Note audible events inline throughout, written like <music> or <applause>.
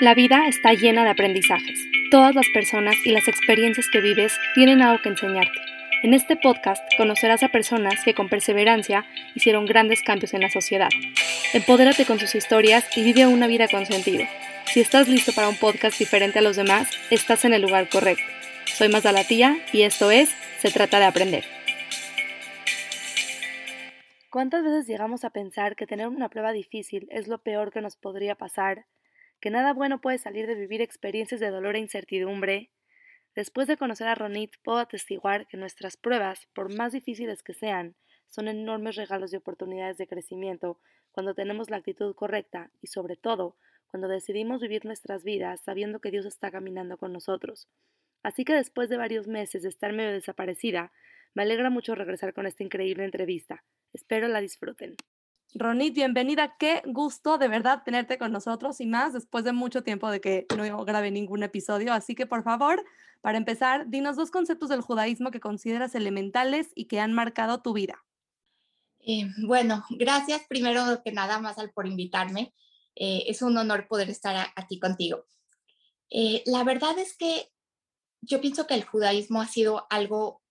La vida está llena de aprendizajes. Todas las personas y las experiencias que vives tienen algo que enseñarte. En este podcast conocerás a personas que con perseverancia hicieron grandes cambios en la sociedad. Empodérate con sus historias y vive una vida con sentido. Si estás listo para un podcast diferente a los demás, estás en el lugar correcto. Soy Mazalatía y esto es Se trata de aprender. ¿Cuántas veces llegamos a pensar que tener una prueba difícil es lo peor que nos podría pasar que nada bueno puede salir de vivir experiencias de dolor e incertidumbre, después de conocer a Ronit puedo atestiguar que nuestras pruebas, por más difíciles que sean, son enormes regalos y oportunidades de crecimiento cuando tenemos la actitud correcta y sobre todo cuando decidimos vivir nuestras vidas sabiendo que Dios está caminando con nosotros. Así que después de varios meses de estar medio desaparecida, me alegra mucho regresar con esta increíble entrevista. Espero la disfruten. Ronit, bienvenida. Qué gusto de verdad tenerte con nosotros y más después de mucho tiempo de que no grabé ningún episodio. Así que, por favor, para empezar, dinos dos conceptos del judaísmo que consideras elementales y que han marcado tu vida. Eh, bueno, gracias primero que nada más al por invitarme. Eh, es un honor poder estar aquí contigo. Eh, la verdad es que yo pienso que el judaísmo ha sido algo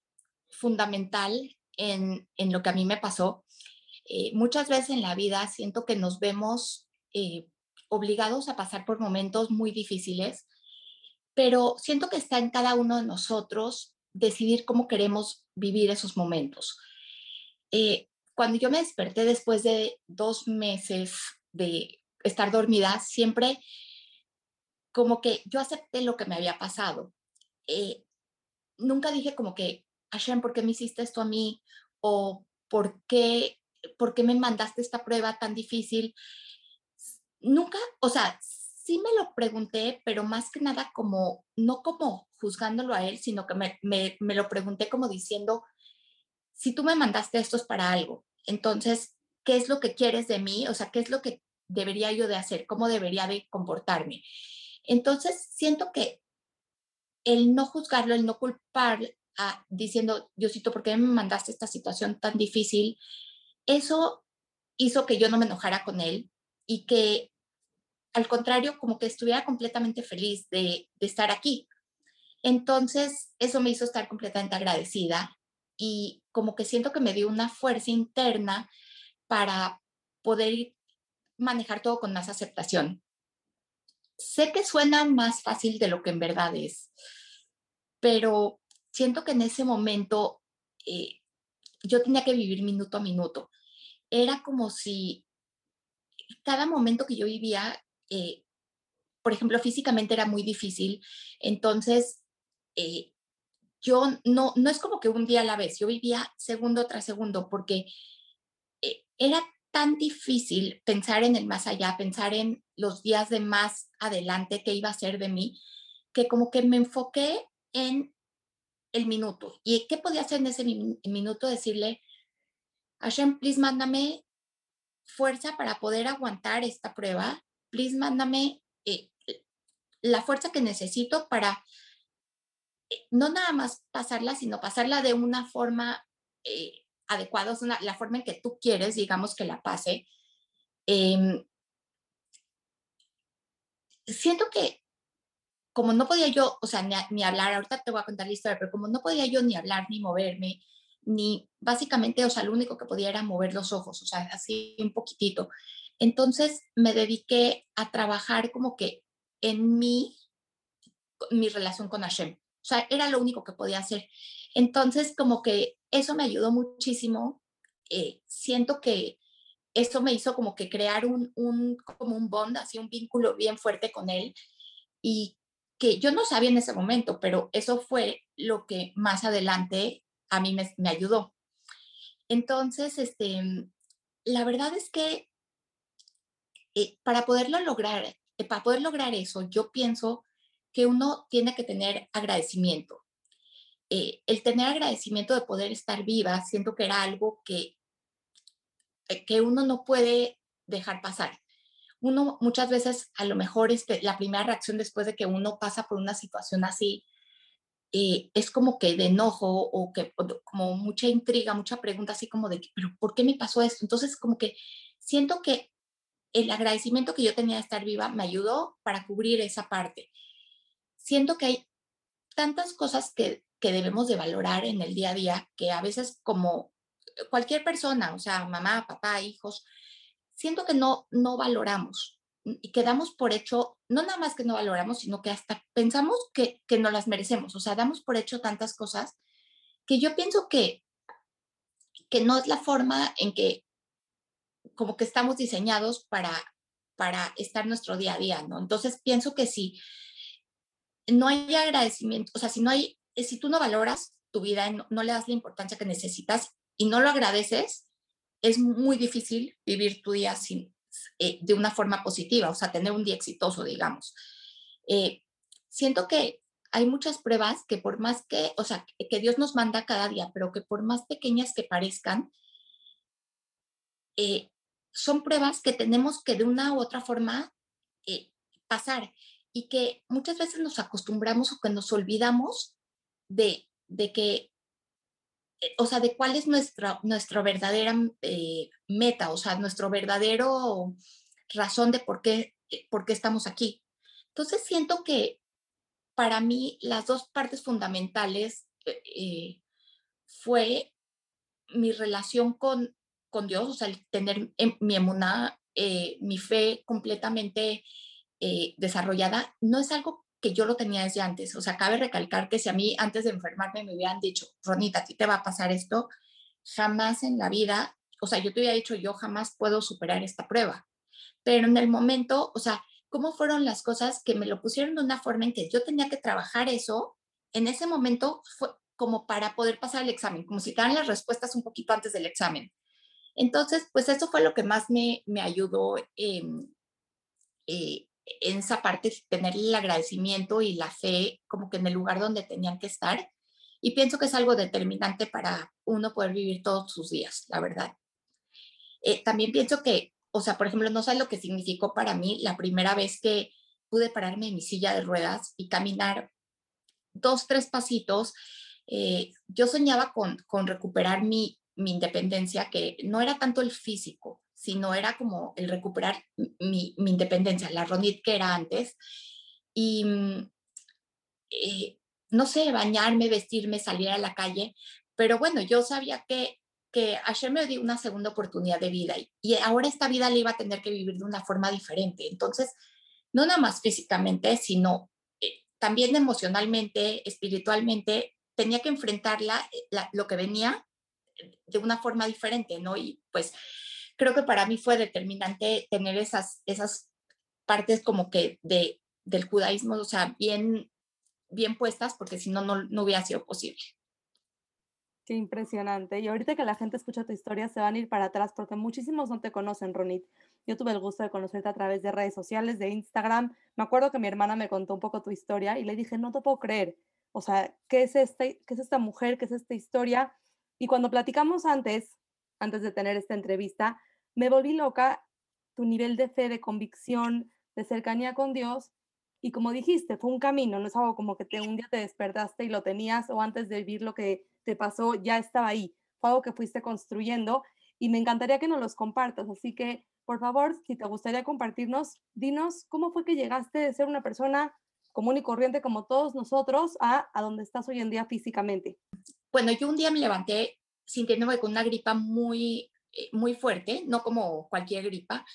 fundamental en, en lo que a mí me pasó eh, muchas veces en la vida siento que nos vemos eh, obligados a pasar por momentos muy difíciles, pero siento que está en cada uno de nosotros decidir cómo queremos vivir esos momentos. Eh, cuando yo me desperté después de dos meses de estar dormida, siempre como que yo acepté lo que me había pasado. nunca dije como que, Hashem, ¿por qué me hiciste esto a mí? O ¿por qué ¿por qué me mandaste esta prueba tan difícil? Nunca, o sea, sí me lo pregunté, pero más que nada como, no como juzgándolo a él, sino que me, me, lo pregunté como diciendo, si tú me mandaste esto es para algo, entonces, ¿qué es lo que quieres de mí? O sea, ¿qué es lo que debería yo de hacer? ¿Cómo debería de comportarme? Entonces, siento que el no juzgarlo, el no culpar, a, diciendo, Diosito, ¿por qué me mandaste esta situación tan difícil? Eso hizo que yo no me enojara con él y que al contrario, como que estuviera completamente feliz de, estar aquí. Entonces, eso me hizo estar completamente agradecida y como que siento que me dio una fuerza interna para poder manejar todo con más aceptación. Sé que suena más fácil de lo que en verdad es, pero siento que en ese momento eh, yo tenía que vivir minuto a minuto era como si cada momento que yo vivía, eh, por ejemplo, físicamente era muy difícil, entonces eh, yo no, no es como que un día a la vez, yo vivía segundo tras segundo porque eh, era tan difícil pensar en el más allá, pensar en los días de más adelante que iba a ser de mí, que como que me enfoqué en el minuto. ¿Y qué podía hacer en ese minuto? Decirle, Hashem, please mándame fuerza para poder aguantar esta prueba. Please mándame eh, la fuerza que necesito para eh, no nada más pasarla, sino pasarla de una forma eh, adecuada, la forma en que tú quieres, digamos, que la pase. Em, siento que como no podía yo, o sea, ni, ni, hablar, ahorita te voy a contar la historia, pero como no podía yo ni hablar ni moverme, ni básicamente, o sea, lo único que podía era mover los ojos, o sea, así un poquitito. Entonces me dediqué a trabajar como que en mí, mi relación con Hashem. O sea, era lo único que podía hacer. Entonces, como que eso me ayudó muchísimo. Eh, siento que eso me hizo como que crear un, un, como un bond, así un vínculo bien fuerte con él. Y que yo no sabía en ese momento, pero eso fue lo que más adelante a mí me, ayudó. Entonces, este, la verdad es que eh, para poderlo lograr, eh, para poder lograr eso, yo pienso que uno tiene que tener agradecimiento. Eh, el tener agradecimiento de poder estar viva, siento que era algo que, que uno no puede dejar pasar. Uno muchas veces, a lo mejor, este, la primera reacción después de que uno pasa por una situación así, eh, es como que de enojo o que como mucha intriga, mucha pregunta así como de, pero ¿por qué me pasó esto? Entonces como que siento que el agradecimiento que yo tenía de estar viva me ayudó para cubrir esa parte. Siento que hay tantas cosas que, que debemos de valorar en el día a día que a veces como cualquier persona, o sea, mamá, papá, hijos, siento que no, no valoramos y quedamos por hecho, no nada más que no valoramos, sino que hasta pensamos que, que no las merecemos, o sea, damos por hecho tantas cosas que yo pienso que, que no es la forma en que como que estamos diseñados para, para estar nuestro día a día, ¿no? Entonces pienso que si no hay agradecimiento, o sea, si no hay, si tú no valoras tu vida, no, no le das la importancia que necesitas y no lo agradeces, es muy difícil vivir tu día sin, eh, de una forma positiva, o sea, tener un día exitoso, digamos. Eh, siento que hay muchas pruebas que por más que, o sea, que Dios nos manda cada día, pero que por más pequeñas que parezcan, eh, son pruebas que tenemos que de una u otra forma pasar y que muchas veces nos acostumbramos o que nos olvidamos de, de que eh, o sea, de cuál es nuestra, nuestra verdadera eh, meta, o sea, nuestro verdadero razón de por qué, eh, por qué estamos aquí. Entonces siento que para mí las dos partes fundamentales fue mi relación con, con Dios, o sea, el tener mi emuná, mi fe completamente desarrollada, no es algo que yo lo tenía desde antes. O sea, cabe recalcar que si a mí antes de enfermarme me hubieran dicho, Ronita, a ti te va a pasar esto, jamás en la vida, o sea, yo te hubiera dicho, yo jamás puedo superar esta prueba. Pero en el momento, o sea, ¿cómo fueron las cosas que me lo pusieron de una forma en que yo tenía que trabajar eso? En ese momento fue como para poder pasar el examen, como si te las respuestas un poquito antes del examen. Entonces, pues eso fue lo que más me, me ayudó eh, en esa parte tener el agradecimiento y la fe como que en el lugar donde tenían que estar. Y pienso que es algo determinante para uno poder vivir todos sus días, la verdad. Eh, también pienso que, o sea, por ejemplo, no sé lo que significó para mí la primera vez que pude pararme en mi silla de ruedas y caminar dos, tres pasitos. Eh, yo soñaba con, con recuperar mi, mi independencia, que no era tanto el físico, sino era como el recuperar mi, independencia, la Ronit que era antes. Y, mm, eh, no sé, bañarme, vestirme, salir a la calle, pero bueno, yo sabía que, que ayer me dio una segunda oportunidad de vida y, ahora esta vida la iba a tener que vivir de una forma diferente. Entonces, no nada más físicamente, sino eh, también emocionalmente, espiritualmente, tenía que enfrentarla, eh, lo que venía de una forma diferente, ¿no? Y pues creo que para mí fue determinante tener esas, esas partes como que de, del judaísmo, o sea, bien, bien puestas, porque si no, no hubiera sido posible. Qué impresionante. Y ahorita que la gente escucha tu historia, se van a ir para atrás porque muchísimos no te conocen, Ronit. Yo tuve el gusto de conocerte a través de redes sociales, de Instagram. Me acuerdo que mi hermana me contó un poco tu historia y le dije, no te puedo creer. O sea, ¿qué es, este, qué es esta mujer? ¿Qué es esta historia? Y cuando platicamos antes, antes de tener esta entrevista, me volví loca tu nivel de fe, de convicción, de cercanía con Dios. Y como dijiste, fue un camino, no es algo como que te, un día te despertaste y lo tenías o antes de vivir lo que te pasó ya estaba ahí. Fue algo que fuiste construyendo y me encantaría que nos los compartas. Así que, por favor, si te gustaría compartirnos, dinos cómo fue que llegaste de ser una persona común y corriente como todos nosotros a, a donde estás hoy en día físicamente. Bueno, yo un día me levanté sintiéndome con una gripa muy, muy fuerte, no como cualquier gripa.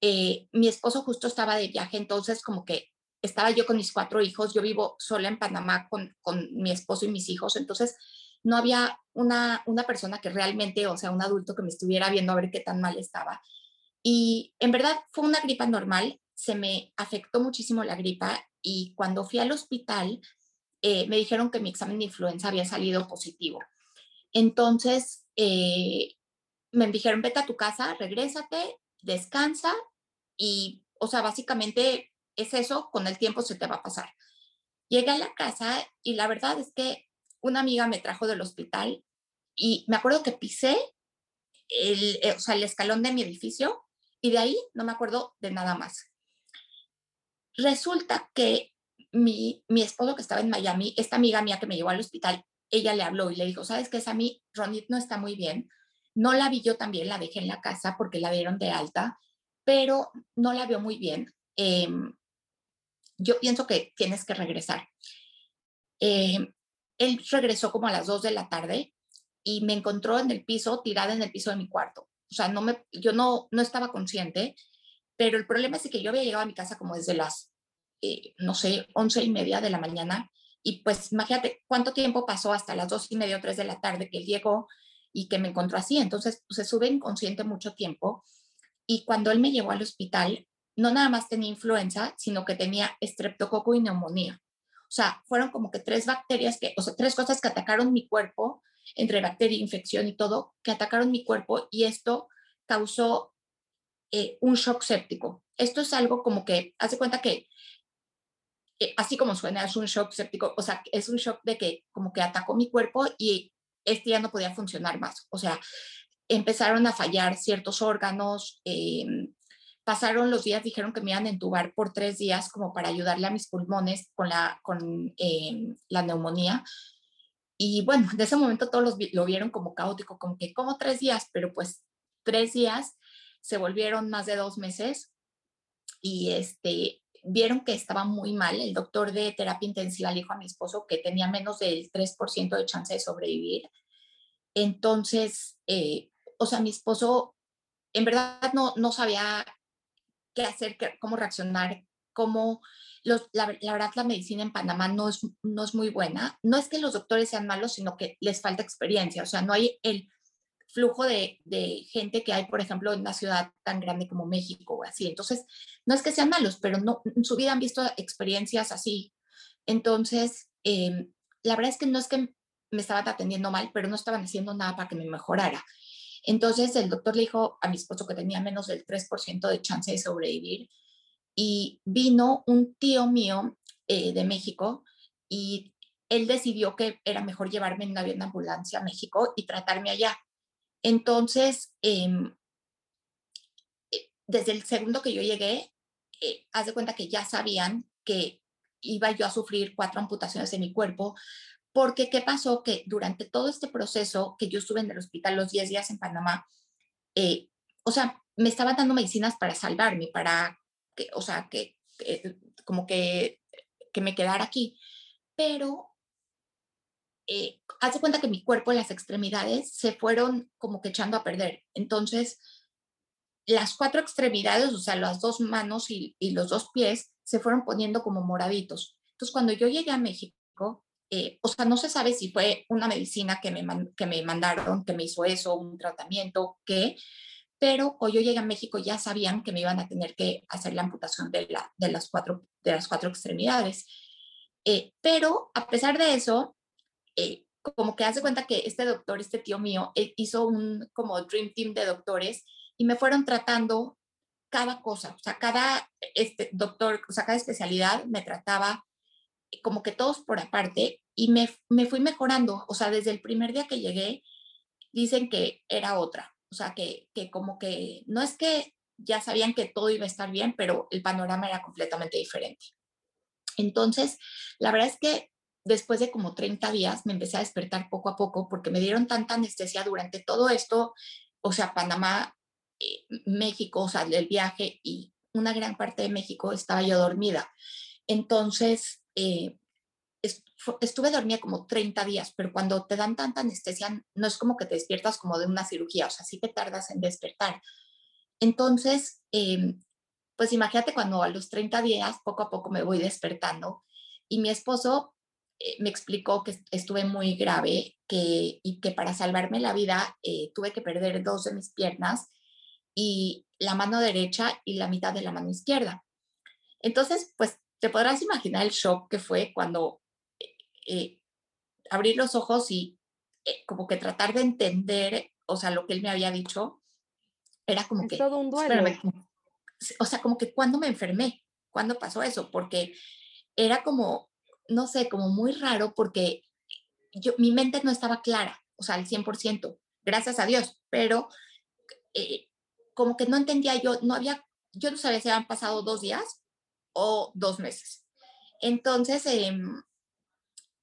Eh, mi esposo justo estaba de viaje, entonces como que estaba yo con mis cuatro hijos, yo vivo sola en Panamá con, con mi esposo y mis hijos, entonces no había una, una persona que realmente, o sea, un adulto que me estuviera viendo a ver qué tan mal estaba. Y en verdad fue una gripa normal, se me afectó muchísimo la gripa y cuando fui al hospital eh, me dijeron que mi examen de influenza había salido positivo. Entonces, eh, me dijeron, vete a tu casa, regrésate, descansa y, o sea, básicamente es eso, con el tiempo se te va a pasar. Llegué a la casa y la verdad es que una amiga me trajo del hospital y me acuerdo que pisé el, eh, o sea, el escalón de mi edificio y de ahí no me acuerdo de nada más. Resulta que mi, mi esposo que estaba en Miami, esta amiga mía que me llevó al hospital, ella le habló y le dijo, ¿sabes qué mí? Ronit no está muy bien. No la vi yo también, la dejé en la casa porque la dieron de alta, pero no la veo muy bien. Em, yo pienso que tienes que regresar. Em, él regresó como a las 2 de la tarde y me encontró en el piso, tirada en el piso de mi cuarto. O sea, no me, yo no, no estaba consciente, pero el problema es que yo había llegado a mi casa como desde las, eh, no sé, once y media de la mañana. Y pues imagínate cuánto tiempo pasó hasta las dos y media o tres de la tarde que él llegó y que me encontró así. Entonces, pues, se sube inconsciente mucho tiempo. Y cuando él me llevó al hospital, no nada más tenía influenza, sino que tenía estreptococo y neumonía. O sea, fueron como que tres bacterias que, o sea, tres cosas que atacaron mi cuerpo, entre bacteria, infección y todo, que atacaron mi cuerpo y esto causó eh, un shock séptico. Esto es algo como que, hace cuenta que, eh, así como suena, es un shock séptico, o sea, es un shock de que como que atacó mi cuerpo y este ya no podía funcionar más. O sea, empezaron a fallar ciertos órganos, em, pasaron los días, dijeron que me iban a entubar por tres días como para ayudarle a mis pulmones con la, con, em, la neumonía. Y bueno, de ese momento todos lo vieron como caótico, como que como tres días, pero pues tres días se volvieron más de dos meses y este, vieron que estaba muy mal. El doctor de terapia intensiva le dijo a mi esposo que tenía menos del 3% de chance de sobrevivir. Entonces, eh, o sea, mi esposo en verdad no, no sabía qué hacer, cómo reaccionar, cómo... Los, la, verdad, la medicina en Panamá no es, no es muy buena. No es que los doctores sean malos, sino que les falta experiencia. O sea, no hay el flujo de, gente que hay, por ejemplo, en una ciudad tan grande como México o así. Entonces, no es que sean malos, pero no, en su vida han visto experiencias así. Entonces, em, la verdad es que no es que me estaban atendiendo mal, pero no estaban haciendo nada para que me mejorara. Entonces el doctor le dijo a mi esposo que tenía menos del 3% de chance de sobrevivir y vino un tío mío eh, de México y él decidió que era mejor llevarme en una avión de ambulancia a México y tratarme allá. Entonces, em, eh, desde el segundo que yo llegué, eh, haz de cuenta que ya sabían que iba yo a sufrir cuatro amputaciones de mi cuerpo, porque, ¿qué pasó? Que durante todo este proceso que yo estuve en el hospital los 10 días en Panamá, eh, o sea, me estaban dando medicinas para salvarme, para, que, o sea, que, como que, que me quedara aquí. Pero, eh, hace cuenta que mi cuerpo, las extremidades, se fueron como que echando a perder. Entonces, las cuatro extremidades, o sea, las dos manos y, y los dos pies, se fueron poniendo como moraditos. Entonces, cuando yo llegué a México, eh, o sea, no se sabe si fue una medicina que me, que me mandaron, que me hizo eso, un tratamiento, qué, pero cuando yo llegué a México ya sabían que me iban a tener que hacer la amputación de, la, de, las, cuatro, de las cuatro extremidades. Eh, pero a pesar de eso, eh, como que hace cuenta que este doctor, este tío mío, hizo un como Dream Team de doctores y me fueron tratando cada cosa, o sea, cada este, doctor, o sea, cada especialidad me trataba como que todos por aparte y me, me fui mejorando. O sea, desde el primer día que llegué, dicen que era otra. O sea, que, que como que no es que ya sabían que todo iba a estar bien, pero el panorama era completamente diferente. Entonces, la verdad es que después de como 30 días me empecé a despertar poco a poco porque me dieron tanta anestesia durante todo esto, o sea, Panamá, eh, México, o sea, el viaje y una gran parte de México estaba yo dormida. Entonces, eh, estuve dormida como 30 días, pero cuando te dan tanta anestesia, no es como que te despiertas como de una cirugía, o sea, sí te tardas en despertar. Entonces, em, pues imagínate cuando a los 30 días, poco a poco me voy despertando y mi esposo eh, me explicó que estuve muy grave que, y que para salvarme la vida eh, tuve que perder dos de mis piernas y la mano derecha y la mitad de la mano izquierda. Entonces, pues te podrás imaginar el shock que fue cuando eh, eh, abrir los ojos y eh, como que tratar de entender, o sea, lo que él me había dicho, era como es que... todo un duelo. o sea, como que cuando me enfermé, cuando pasó eso, porque era como, no sé, como muy raro porque yo, mi mente no estaba clara, o sea, al 100%, gracias a Dios, pero como que no entendía yo, no había, yo no sabía si habían pasado dos días o dos meses. Entonces, em,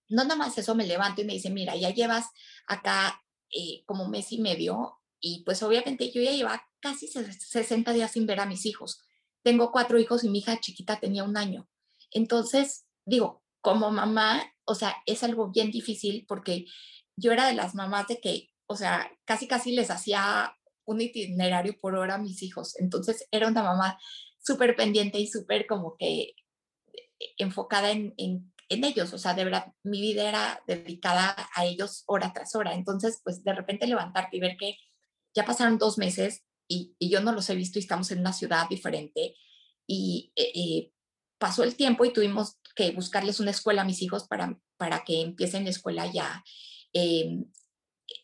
no nada más eso, me levanto y me dice, mira, ya llevas acá eh, como mes y medio y pues obviamente yo ya lleva casi 60 días sin ver a mis hijos. Tengo cuatro hijos y mi hija chiquita tenía un año. Entonces, digo, como mamá, o sea, es algo bien difícil porque yo era de las mamás de que, o sea, casi casi les hacía un itinerario por hora a mis hijos. Entonces, era una mamá súper pendiente y súper como que enfocada en, en, ellos. O sea, de verdad, mi vida era dedicada a ellos hora tras hora. Entonces, pues de repente levantarte y ver que ya pasaron dos meses y, y yo no los he visto y estamos en una ciudad diferente. Y eh, eh, pasó el tiempo y tuvimos que buscarles una escuela a mis hijos para, para que empiecen la escuela ya. Eh,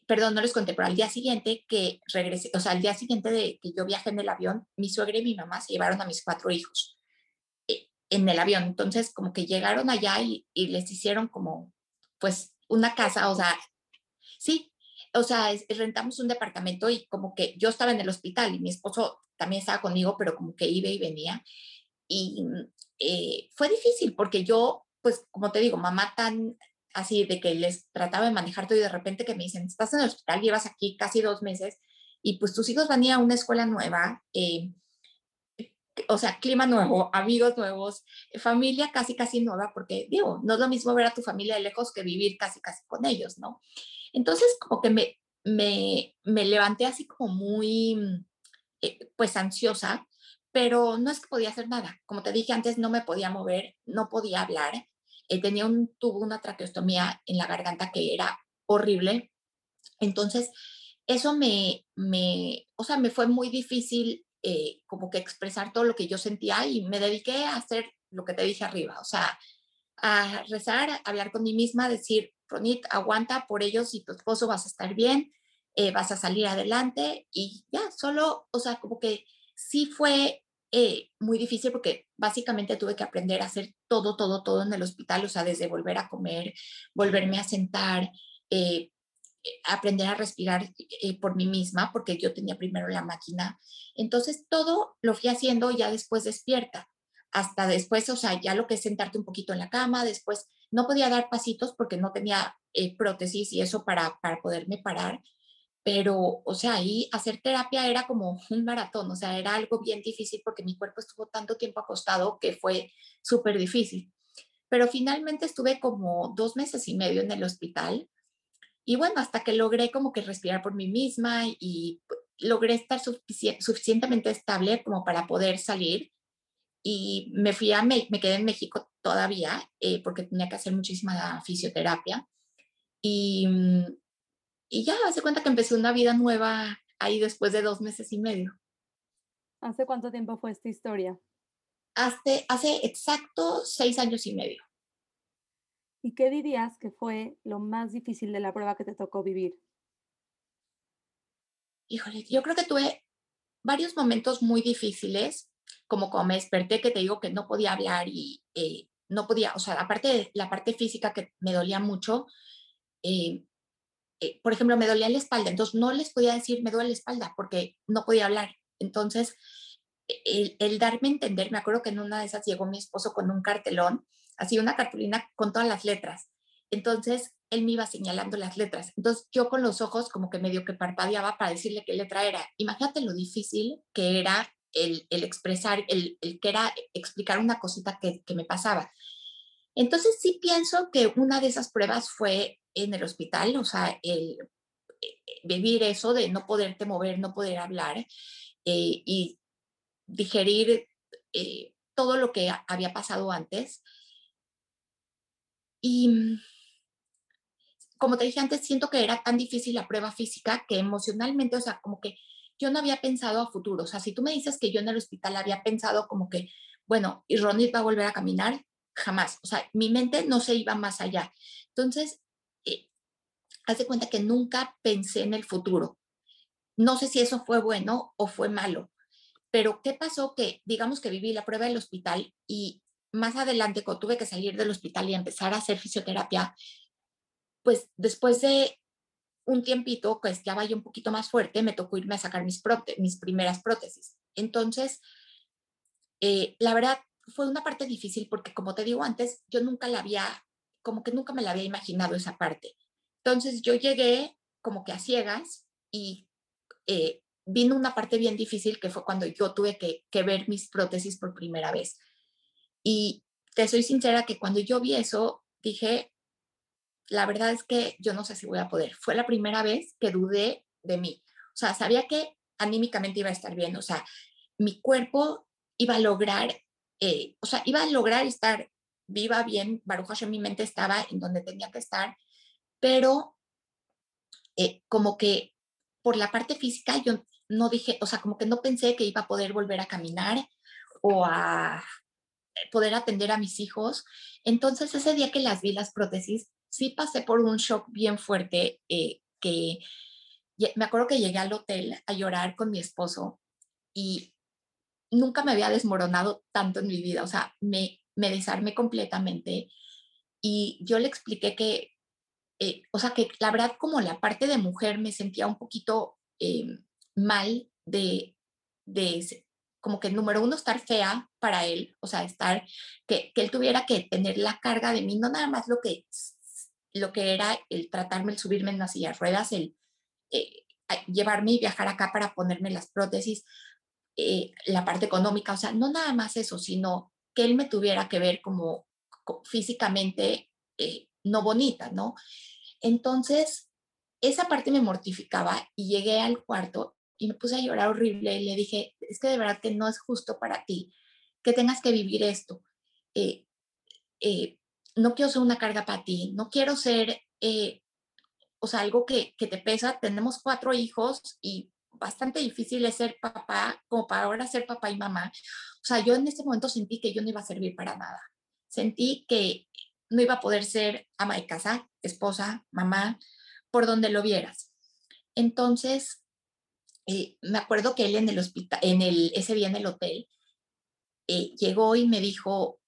perdón, no les conté, pero al día siguiente que regresé, o sea, al día siguiente de que yo viajé en el avión, mi suegra y mi mamá se llevaron a mis cuatro hijos eh, en el avión. Entonces, como que llegaron allá y, y, les hicieron como, pues, una casa, o sea, sí, o sea, rentamos un departamento y como que yo estaba en el hospital y mi esposo también estaba conmigo, pero como que iba y venía. Y eh, fue difícil porque yo, pues, como te digo, mamá tan así de que les trataba de manejar todo y de repente que me dicen, estás en el hospital, llevas aquí casi dos meses y pues tus hijos van a ir a una escuela nueva, eh, o sea, clima nuevo, amigos nuevos, familia casi, casi nueva, porque digo, no es lo mismo ver a tu familia de lejos que vivir casi, casi con ellos, ¿no? Entonces, como que me, me, me levanté así como muy, eh, pues ansiosa, pero no es que podía hacer nada. Como te dije antes, no me podía mover, no podía hablar. Eh, tenía un tubo, una traqueostomía en la garganta que era horrible. Entonces, eso me, me, o sea, me fue muy difícil eh, como que expresar todo lo que yo sentía y me dediqué a hacer lo que te dije arriba, o sea, a rezar, a hablar con mí misma, decir, Ronit, aguanta por ellos y tu esposo vas a estar bien, eh, vas a salir adelante y ya, solo, o sea, como que sí fue eh, muy difícil porque básicamente tuve que aprender a hacer todo, todo, todo en el hospital, o sea, desde volver a comer, volverme a sentar, eh, aprender a respirar eh, por mí misma, porque yo tenía primero la máquina. Entonces, todo lo fui haciendo ya después despierta, hasta después, o sea, ya lo que es sentarte un poquito en la cama, después no podía dar pasitos porque no tenía prótesis y eso para, para poderme parar pero, o sea, ahí hacer terapia era como un maratón, o sea, era algo bien difícil porque mi cuerpo estuvo tanto tiempo acostado que fue súper difícil. Pero finalmente estuve como dos meses y medio en el hospital y bueno, hasta que logré como que respirar por mí misma y logré estar suficientemente estable como para poder salir y me fui a, me, quedé en México todavía eh, porque tenía que hacer muchísima fisioterapia y mm, y ya, hace cuenta que empecé una vida nueva ahí después de dos meses y medio. ¿Hace cuánto tiempo fue esta historia? Hace, hace exacto seis años y medio. ¿Y qué dirías que fue lo más difícil de la prueba que te tocó vivir? Híjole, yo creo que tuve varios momentos muy difíciles, como cuando me desperté, que te digo que no podía hablar y eh, no podía, o sea, aparte de la parte física que me dolía mucho, eh, eh, por ejemplo, me dolía la espalda, entonces no les podía decir me duele la espalda porque no podía hablar. Entonces, el, darme a entender, me acuerdo que en una de esas llegó mi esposo con un cartelón, así una cartulina con todas las letras. Entonces, él me iba señalando las letras. Entonces, yo con los ojos como que medio que parpadeaba para decirle qué letra era. Imagínate lo difícil que era el, expresar, el, que era explicar una cosita que, que me pasaba. Entonces, sí pienso que una de esas pruebas fue en el hospital, o sea, el eh, vivir eso de no poderte mover, no poder hablar eh, y digerir eh, todo lo que había pasado antes. Y mm, como te dije antes, siento que era tan difícil la prueba física que emocionalmente, o sea, como que yo no había pensado a futuro. O sea, si tú me dices que yo en el hospital había pensado como que, bueno, y Ronit va a volver a caminar, jamás. O sea, mi mente no se iba más allá. Entonces, hace cuenta que nunca pensé en el futuro. No sé si eso fue bueno o fue malo, pero ¿qué pasó? Que digamos que viví la prueba del hospital y más adelante cuando tuve que salir del hospital y empezar a hacer fisioterapia, pues después de un tiempito, pues ya vaya un poquito más fuerte, me tocó irme a sacar mis, mis primeras prótesis. Entonces, eh, la verdad, fue una parte difícil porque, como te digo antes, yo nunca la había, como que nunca me la había imaginado esa parte. Entonces yo llegué como que a ciegas y eh, vino una parte bien difícil que fue cuando yo tuve que, que ver mis prótesis por primera vez. Y te soy sincera que cuando yo vi eso, dije, la verdad es que yo no sé si voy a poder. Fue la primera vez que dudé de mí. O sea, sabía que anímicamente iba a estar bien. O sea, mi cuerpo iba a lograr, eh, o sea, iba a lograr estar viva bien. Baruch Hashem, mi mente estaba en donde tenía que estar, pero eh, como que por la parte física yo no dije, o sea, como que no pensé que iba a poder volver a caminar o a poder atender a mis hijos. Entonces, ese día que las vi, las prótesis, sí pasé por un shock bien fuerte eh, que me acuerdo que llegué al hotel a llorar con mi esposo y nunca me había desmoronado tanto en mi vida, o sea, me, me desarmé completamente y yo le expliqué que, eh, o sea, que la verdad como la parte de mujer me sentía un poquito eh, mal de, de, como que número uno, estar fea para él, o sea, estar, que, que él tuviera que tener la carga de mí, no nada más lo que lo que era el tratarme, el subirme en las sillas ruedas, el eh, llevarme y viajar acá para ponerme las prótesis, eh, la parte económica, o sea, no nada más eso, sino que él me tuviera que ver como, físicamente eh, no bonita, ¿no? Entonces, esa parte me mortificaba y llegué al cuarto y me puse a llorar horrible y le dije, es que de verdad que no es justo para ti que tengas que vivir esto no quiero ser una carga para ti, no quiero ser, eh, o sea, algo que, que, te pesa. Tenemos cuatro hijos y bastante difícil es ser papá, como para ahora ser papá y mamá. O sea, yo en ese momento sentí que yo no iba a servir para nada. Sentí que no iba a poder ser ama de casa, esposa, mamá, por donde lo vieras. Entonces, eh, me acuerdo que él en el hospital, en el, ese día en el hotel, eh, llegó y me dijo,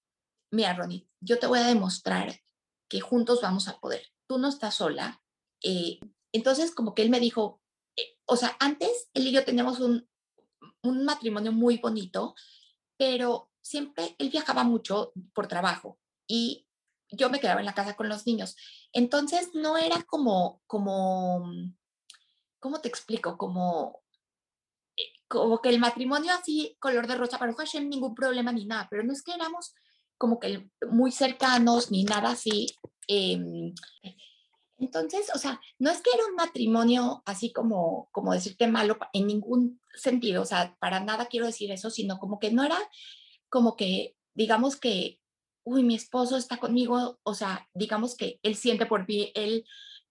mira, Ronnie, yo te voy a demostrar que juntos vamos a poder. Tú no estás sola. Eh, entonces, como que él me dijo, o sea, antes él y yo teníamos un, un matrimonio muy bonito, pero siempre él viajaba mucho por trabajo y yo me quedaba en la casa con los niños. Entonces, no era como, como, ¿cómo te explico? Como, eh, como que el matrimonio así, color de rosa, para Hashem, ningún problema ni nada, pero no es que éramos como que muy cercanos ni nada así. Em, entonces, o sea, no es que era un matrimonio así como, como decirte malo en ningún sentido, o sea, para nada quiero decir eso, sino como que no era como que, digamos que, uy, mi esposo está conmigo, o sea, digamos que él siente por mí, él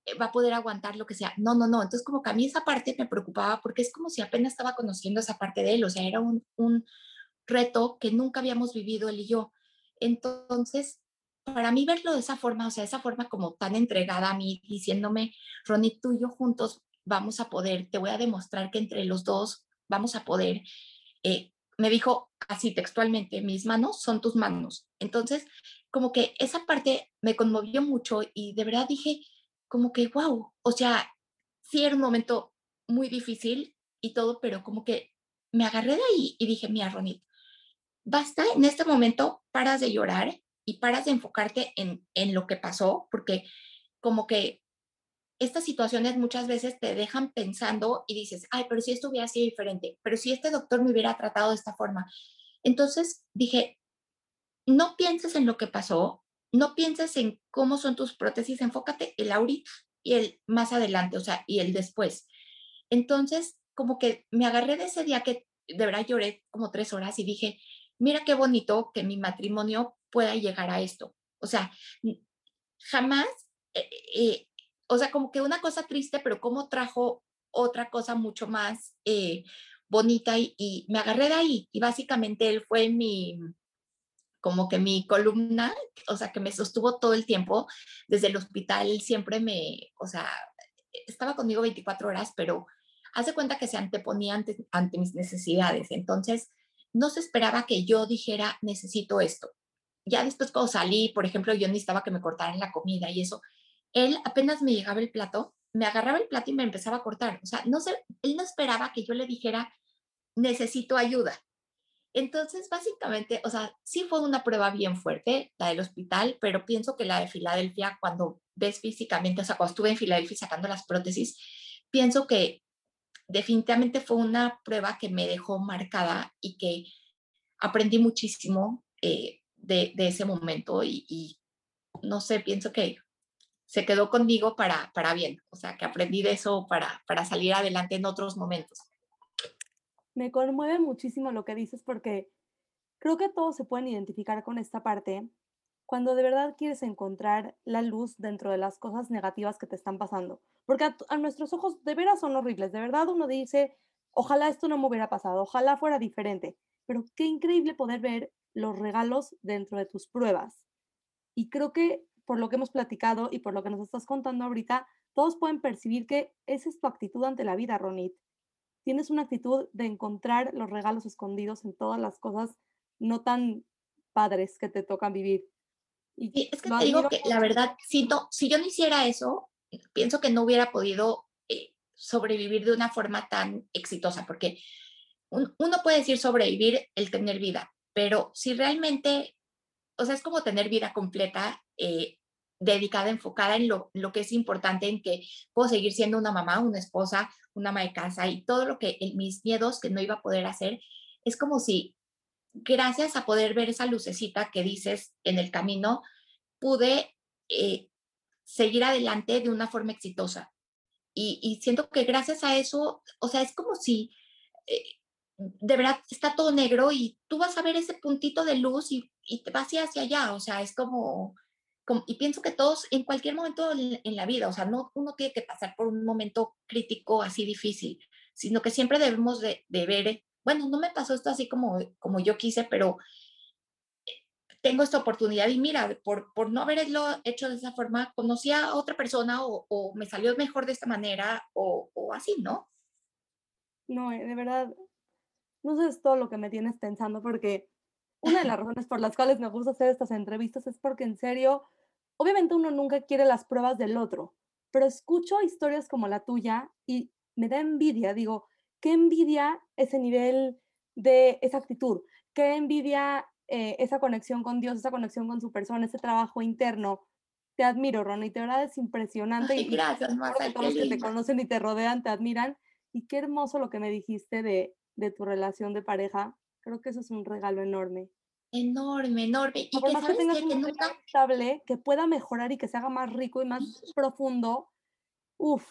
eh, va a poder aguantar lo que sea. No, no, no. Entonces, como que a mí esa parte me preocupaba porque es como si apenas estaba conociendo esa parte de él, o sea, era un, un reto que nunca habíamos vivido él y yo. Entonces, para mí verlo de esa forma, o sea, esa forma como tan entregada a mí, diciéndome, Ronnie, tú y yo juntos vamos a poder, te voy a demostrar que entre los dos vamos a poder. Eh, me dijo así textualmente, mis manos son tus manos. Entonces, como que esa parte me conmovió mucho y de verdad dije, como que, wow, o sea, sí era un momento muy difícil y todo, pero como que me agarré de ahí y dije, mira, Ronnie, basta, en este momento paras de llorar y paras de enfocarte en, en lo que pasó, porque como que estas situaciones muchas veces te dejan pensando y dices, ay, pero si esto hubiera sido diferente, pero si este doctor me hubiera tratado de esta forma. Entonces dije, no pienses en lo que pasó, no pienses en cómo son tus prótesis, enfócate el ahorita y el más adelante, o sea, y el después. Entonces, como que me agarré de ese día que de verdad lloré como tres horas y dije, mira qué bonito que mi matrimonio pueda llegar a esto. O sea, jamás, eh, eh, o sea, como que una cosa triste, pero como trajo otra cosa mucho más eh, bonita y, me agarré de ahí. Y básicamente él fue mi, como que mi columna, o sea, que me sostuvo todo el tiempo desde el hospital, siempre me, o sea, estaba conmigo 24 horas, pero hace cuenta que se anteponía ante, ante mis necesidades. Entonces, no se esperaba que yo dijera, necesito esto. Ya después cuando salí, por ejemplo, yo necesitaba que me cortaran la comida y eso, él apenas me llegaba el plato, me agarraba el plato y me empezaba a cortar. O sea, no sé, él no esperaba que yo le dijera, necesito ayuda. Entonces, básicamente, o sea, sí fue una prueba bien fuerte, la del hospital, pero pienso que la de Filadelfia, cuando ves físicamente, o sea, cuando estuve en Filadelfia sacando las prótesis, pienso que definitivamente fue una prueba que me dejó marcada y que aprendí muchísimo eh, de, ese momento y, no sé, pienso que se quedó conmigo para, para bien, o sea, que aprendí de eso para, para salir adelante en otros momentos. Me conmueve muchísimo lo que dices porque creo que todos se pueden identificar con esta parte cuando de verdad quieres encontrar la luz dentro de las cosas negativas que te están pasando. Porque a, nuestros ojos de veras son horribles. De verdad uno dice, ojalá esto no me hubiera pasado, ojalá fuera diferente. Pero qué increíble poder ver los regalos dentro de tus pruebas. Y creo que por lo que hemos platicado y por lo que nos estás contando ahorita, todos pueden percibir que esa es tu actitud ante la vida, Ronit. Tienes una actitud de encontrar los regalos escondidos en todas las cosas no tan padres que te tocan vivir. Y es que te digo que la verdad, si, si yo no hiciera eso, pienso que no hubiera podido eh, sobrevivir de una forma tan exitosa, porque uno puede decir sobrevivir el tener vida, pero si realmente, o sea, es como tener vida completa, eh, dedicada, enfocada en lo, lo, que es importante, en que puedo seguir siendo una mamá, una esposa, una ama de casa y todo lo que mis miedos que no iba a poder hacer, es como si gracias a poder ver esa lucecita que dices en el camino, pude eh, seguir adelante de una forma exitosa. Y, siento que gracias a eso, o sea, es como si eh, de verdad está todo negro y tú vas a ver ese puntito de luz y, te vas hacia allá, o sea, es como, como, y pienso que todos en cualquier momento en, la vida, o sea, no uno tiene que pasar por un momento crítico así difícil, sino que siempre debemos de, de ver, bueno, no me pasó esto así como, como yo quise, pero tengo esta oportunidad y mira, por, por no haberlo hecho de esa forma, conocí a otra persona o, o me salió mejor de esta manera o, o, así, ¿no? No, eh, de verdad, no sé todo lo que me tienes pensando porque una de las razones por las cuales me gusta hacer estas entrevistas es porque en serio, obviamente uno nunca quiere las pruebas del otro, pero escucho historias como la tuya y me da envidia, digo, qué envidia ese nivel de esa actitud, qué envidia eh, esa conexión con Dios, esa conexión con su persona, ese trabajo interno. Te admiro, Ron, y de verdad es impresionante. y gracias, Marta. Todos los que te conocen y te rodean te admiran. Y qué hermoso lo que me dijiste de, de tu relación de pareja. Creo que eso es un regalo enorme. Enorme, enorme. Y que, sabes que tengas un nunca... estable, que pueda mejorar y que se haga más rico y más profundo. Uf.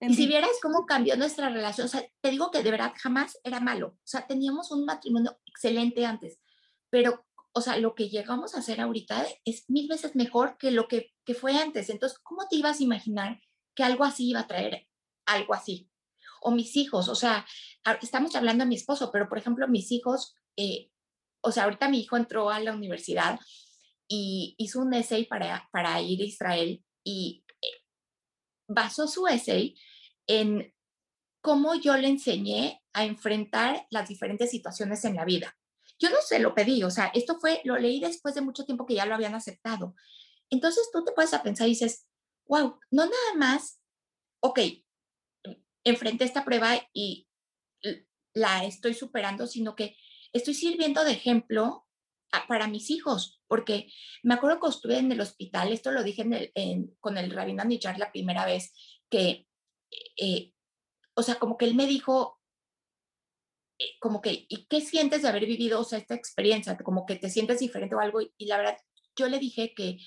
Y si vieras cómo cambió nuestra relación, o sea, te digo que de verdad jamás era malo. O sea, teníamos un matrimonio excelente antes pero, o sea, lo que llegamos a hacer ahorita es mil veces mejor que lo que, que fue antes. Entonces, ¿cómo te ibas a imaginar que algo así iba a traer algo así? O mis hijos, o sea, estamos hablando de mi esposo, pero por ejemplo, mis hijos, eh, o sea, ahorita mi hijo entró a la universidad y hizo un essay para, para ir a Israel y eh, basó su essay en cómo yo le enseñé a enfrentar las diferentes situaciones en la vida. Yo no se lo pedí, o sea, esto fue, lo leí después de mucho tiempo que ya lo habían aceptado. Entonces tú te puedes a pensar y dices, wow, no nada más, ok, enfrenté esta prueba y la estoy superando, sino que estoy sirviendo de ejemplo para mis hijos, porque me acuerdo que estuve en el hospital, esto lo dije con el rabino Nichar la primera vez, que, eh, o sea, como que él me dijo, eh, como que, ¿y qué sientes de haber vivido o sea, esta experiencia? Como que te sientes diferente o algo. Y la verdad, yo le dije que,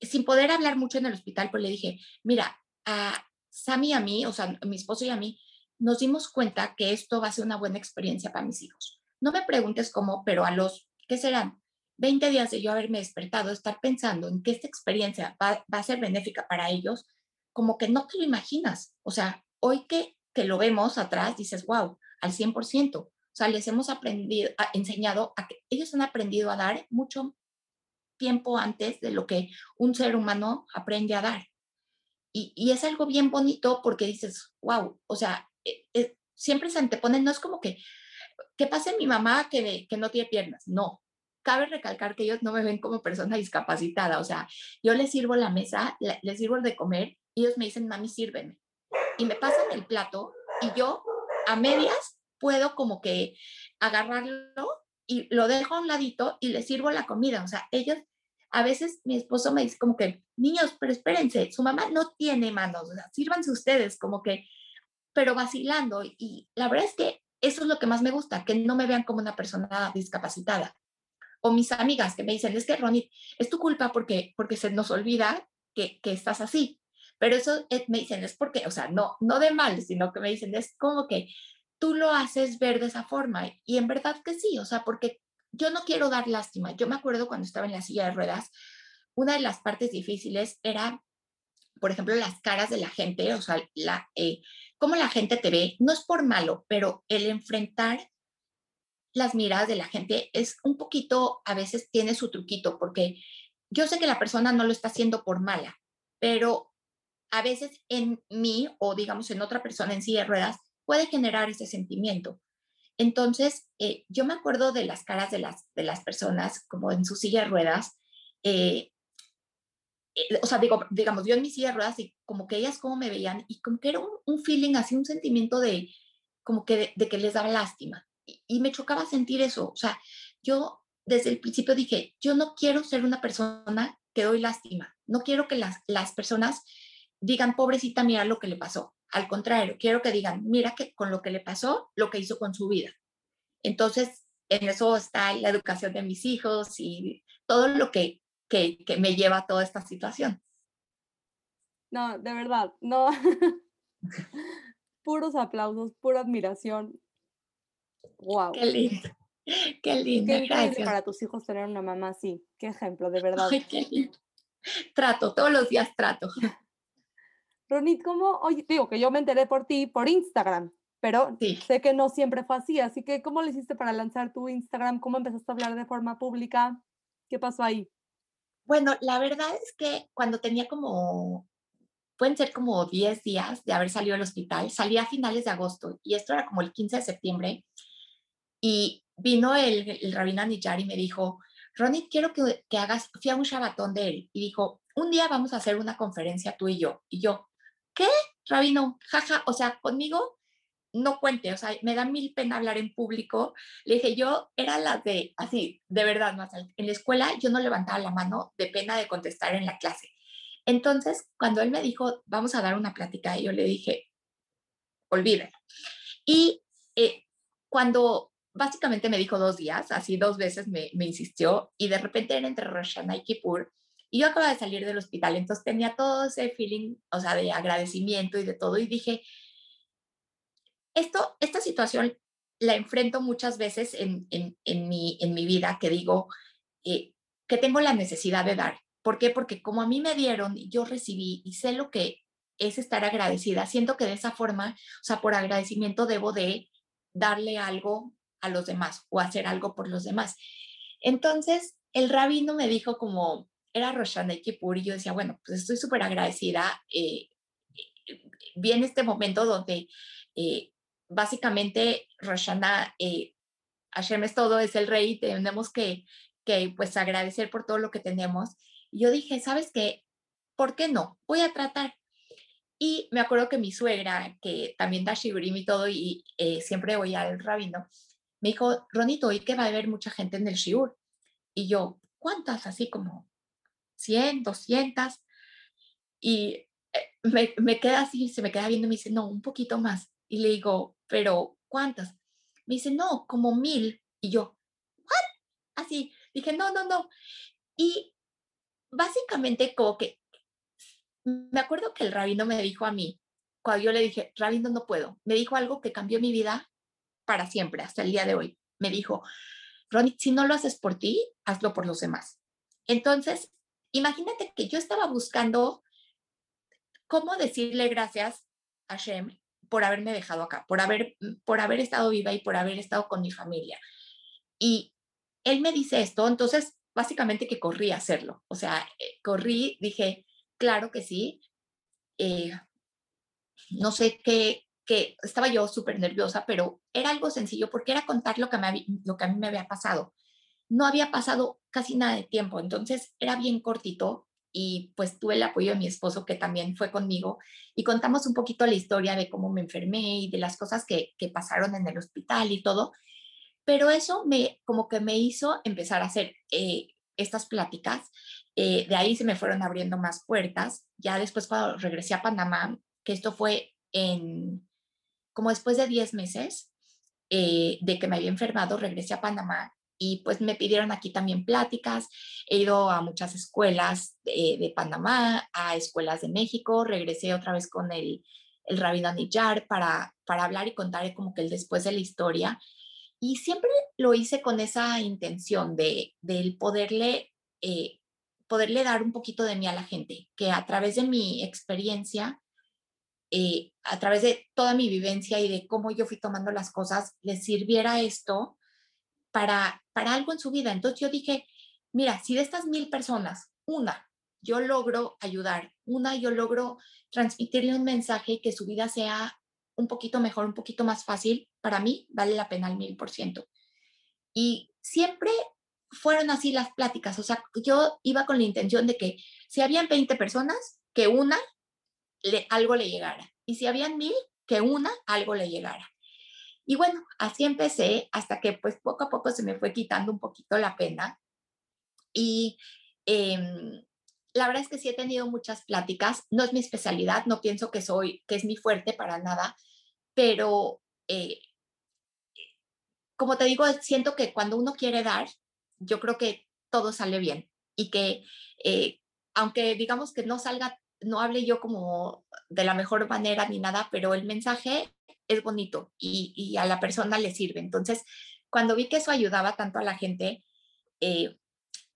sin poder hablar mucho en el hospital, pues le dije, mira, a Sammy y a mí, o sea, a mi esposo y a mí, nos dimos cuenta que esto va a ser una buena experiencia para mis hijos. No me preguntes cómo, pero a los, ¿qué serán? 20 días de yo haberme despertado, estar pensando en que esta experiencia va, a ser benéfica para ellos, como que no te lo imaginas. O sea, hoy que, lo vemos atrás, dices, wow, al 100%. O sea, les hemos aprendido, enseñado a que ellos han aprendido a dar mucho tiempo antes de lo que un ser humano aprende a dar. Y, es algo bien bonito porque dices, wow, o sea, eh, eh, siempre se anteponen, no es como que, que pase mi mamá que, que no tiene piernas, no. Cabe recalcar que ellos no me ven como persona discapacitada, o sea, yo les sirvo la mesa, les sirvo de comer, y ellos me dicen, mami, sírveme. Y me pasan el plato y yo a medias puedo como que agarrarlo y lo dejo a un ladito y le sirvo la comida. O sea, ellos, a veces mi esposo me dice como que, niños, pero espérense, su mamá no tiene manos, o sea, sírvanse ustedes, como que pero vacilando. Y la verdad es que eso es lo que más me gusta, que no me vean como una persona discapacitada. O mis amigas que me dicen, es que Ronnie, es tu culpa porque, porque se nos olvida que, que estás así. Pero eso eh, me dicen, es porque, o sea, no, no de mal, sino que me dicen, es como que tú lo haces ver de esa forma. Y en verdad que sí, o sea, porque yo no quiero dar lástima. Yo me acuerdo cuando estaba en la silla de ruedas, una de las partes difíciles era, por ejemplo, las caras de la gente, o sea, la, eh, cómo la gente te ve. No es por malo, pero el enfrentar las miradas de la gente es un poquito, a veces tiene su truquito, porque yo sé que la persona no lo está haciendo por mala, pero a veces en mí o digamos en otra persona en silla de ruedas puede generar ese sentimiento. Entonces, eh, yo me acuerdo de las caras de las, de las personas como en su silla de ruedas. Eh, eh, o sea, digo, digamos, yo en mi silla de ruedas y como que ellas como me veían y como que era un, feeling, así un sentimiento de como que de, que les daba lástima. Y, y, me chocaba sentir eso. O sea, yo desde el principio dije, yo no quiero ser una persona que doy lástima. No quiero que las, las personas digan, pobrecita, mira lo que le pasó. Al contrario, quiero que digan, mira que con lo que le pasó, lo que hizo con su vida. Entonces, en eso está la educación de mis hijos y todo lo que, que, que me lleva a toda esta situación. No, de verdad, no. <laughs> Puros aplausos, pura admiración. Wow. Qué lindo. Qué lindo. Qué gracias. para tus hijos tener una mamá así. Qué ejemplo, de verdad. Ay, qué lindo. Trato, todos los días trato. Ronit, ¿cómo? Oye, digo que yo me enteré por ti por Instagram, pero sé que no siempre fue así, así que ¿cómo le hiciste para lanzar tu Instagram? ¿Cómo empezaste a hablar de forma pública? ¿Qué pasó ahí? Bueno, la verdad es que cuando tenía como, pueden ser como 10 días de haber salido del hospital, salí a finales de agosto y esto era como el 15 de septiembre y vino el, el rabino Niyar y me dijo, Ronit, quiero que, que hagas, fui a un shabatón de él y dijo, un día vamos a hacer una conferencia tú y yo. Y yo, ¿qué? Rabino, jaja, o sea, conmigo no cuente, o sea, me da mil pena hablar en público. Le dije, yo era la de, así, de verdad, más en la escuela yo no levantaba la mano de pena de contestar en la clase. Entonces, cuando él me dijo, vamos a dar una plática, yo le dije, olvídalo. Y eh, cuando básicamente me dijo dos días, así dos veces me, me insistió, y de repente era entre Rosh y Kippur, y yo acababa de salir del hospital, entonces tenía todo ese feeling, o sea, de agradecimiento y de todo, y dije, esto, esta situación la enfrento muchas veces en, en, mi, en mi vida, que digo, eh, que tengo la necesidad de dar. ¿Por qué? Porque como a mí me dieron, yo recibí y sé lo que es estar agradecida, siento que de esa forma, o sea, por agradecimiento debo de darle algo a los demás o hacer algo por los demás. Entonces, el rabino me dijo como, era Roshana y Kippur y yo decía, bueno, pues estoy súper agradecida. Eh, viene este momento donde eh, básicamente Roshana, eh, Hashem es todo, es el rey, tenemos que, que pues agradecer por todo lo que tenemos. Y yo dije, ¿sabes qué? ¿Por qué no? Voy a tratar. Y me acuerdo que mi suegra, que también da shigurim y todo, y eh, siempre oía al rabino, me dijo, Ronito, hoy que va a haber mucha gente en el shiur. Y yo, ¿cuántas? Así como 100, 200. Y eh, me, me queda así, se me queda viendo me dice, no, un poquito más. Y le digo, pero ¿cuántas? Me dice, no, como mil. Y yo, ¿what? Así, dije, no, no, no. Y básicamente como que, me acuerdo que el rabino me dijo a mí, cuando yo le dije, rabino, no puedo, me dijo algo que cambió mi vida para siempre, hasta el día de hoy. Me dijo, Ronnie, si no lo haces por ti, hazlo por los demás. Entonces, imagínate que yo estaba buscando cómo decirle gracias a Shem por haberme dejado acá, por haber, por haber estado viva y por haber estado con mi familia. Y él me dice esto, entonces básicamente que corrí a hacerlo. O sea, eh, corrí, dije, claro que sí. Eh, no sé qué, que estaba yo súper nerviosa, pero era algo sencillo porque era contar lo que, me, lo que a mí me había pasado no había pasado casi nada de tiempo, entonces era bien cortito y pues tuve el apoyo de mi esposo que también fue conmigo y contamos un poquito la historia de cómo me enfermé y de las cosas que, pasaron en el hospital y todo, pero eso me como que me hizo empezar a hacer eh, estas pláticas, eh, de ahí se me fueron abriendo más puertas, ya después cuando regresé a Panamá, que esto fue en como después de 10 meses eh, de que me había enfermado, regresé a Panamá y pues me pidieron aquí también pláticas. He ido a muchas escuelas de, Panamá, a escuelas de México, regresé otra vez con el, el Rabino Niyar para, para hablar y contar como que el después de la historia. Y siempre lo hice con esa intención de, del poderle, eh, poderle dar un poquito de mí a la gente, que a través de mi experiencia, eh, a través de toda mi vivencia y de cómo yo fui tomando las cosas, les sirviera esto para, para algo en su vida. Entonces yo dije, mira, si de estas mil personas, una, yo logro ayudar, una, yo logro transmitirle un mensaje y que su vida sea un poquito mejor, un poquito más fácil, para mí vale la pena al mil por ciento. Y siempre fueron así las pláticas, o sea, yo iba con la intención de que si habían 20 personas, que una le, algo le llegara. Y si habían mil, que una algo le llegara. Y bueno, así empecé hasta que pues poco a poco se me fue quitando un poquito la pena. Y em, la verdad es que sí he tenido muchas pláticas. No es mi especialidad, no pienso que soy, que es mi fuerte para nada, pero eh, como te digo, siento que cuando uno quiere dar, yo creo que todo sale bien y que eh, aunque digamos que no salga, no hable yo como de la mejor manera ni nada, pero el mensaje es bonito y, a la persona le sirve. Entonces, cuando vi que eso ayudaba tanto a la gente, eh,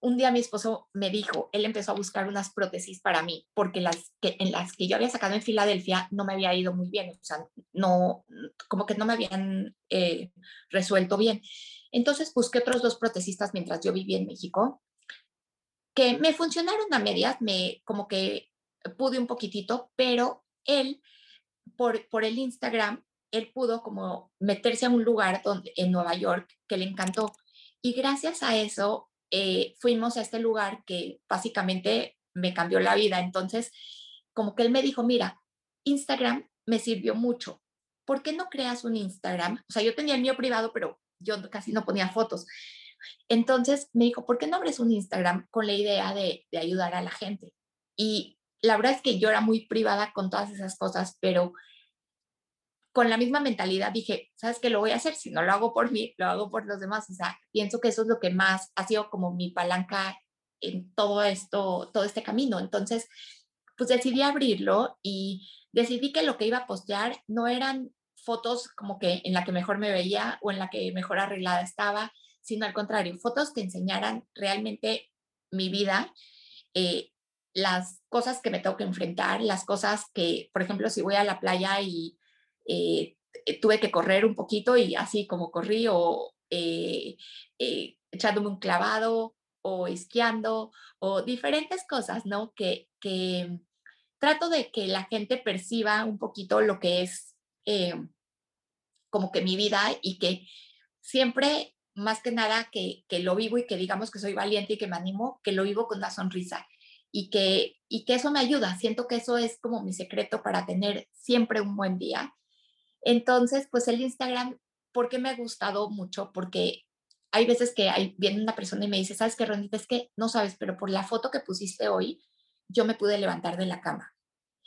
un día mi esposo me dijo, él empezó a buscar unas prótesis para mí, porque las que, en las que yo había sacado en Filadelfia no me había ido muy bien, o sea, no, como que no me habían eh, resuelto bien. Entonces busqué otros dos protesistas mientras yo vivía en México, que me funcionaron a medias, me como que pude un poquitito, pero él, por, por el Instagram, él pudo como meterse a un lugar donde, en Nueva York que le encantó. Y gracias a eso eh, fuimos a este lugar que básicamente me cambió la vida. Entonces, como que él me dijo, mira, Instagram me sirvió mucho. ¿Por qué no creas un Instagram? O sea, yo tenía el mío privado, pero yo casi no ponía fotos. Entonces me dijo, ¿por qué no abres un Instagram con la idea de, de ayudar a la gente? Y la verdad es que yo era muy privada con todas esas cosas, pero con la misma mentalidad dije, ¿sabes qué? Lo voy a hacer, si no lo hago por mí, lo hago por los demás. O sea, pienso que eso es lo que más ha sido como mi palanca en todo esto, todo este camino. Entonces, pues decidí abrirlo y decidí que lo que iba a postear no eran fotos como que en la que mejor me veía o en la que mejor arreglada estaba, sino al contrario, fotos que enseñaran realmente mi vida, eh, las cosas que me tengo que enfrentar, las cosas que, por ejemplo, si voy a la playa y eh, eh, tuve que correr un poquito y así como corrí o eh, echándome un clavado o esquiando o diferentes cosas, ¿no? Que, que trato de que la gente perciba un poquito lo que es como que mi vida y que siempre, más que nada, que, que, lo vivo y que digamos que soy valiente y que me animo, que lo vivo con una sonrisa y que, y que eso me ayuda. Siento que eso es como mi secreto para tener siempre un buen día entonces, pues el Instagram, ¿por qué me ha gustado mucho? Porque hay veces que hay, viene una persona y me dice, ¿sabes qué, Ronita? Es que no sabes, pero por la foto que pusiste hoy, yo me pude levantar de la cama.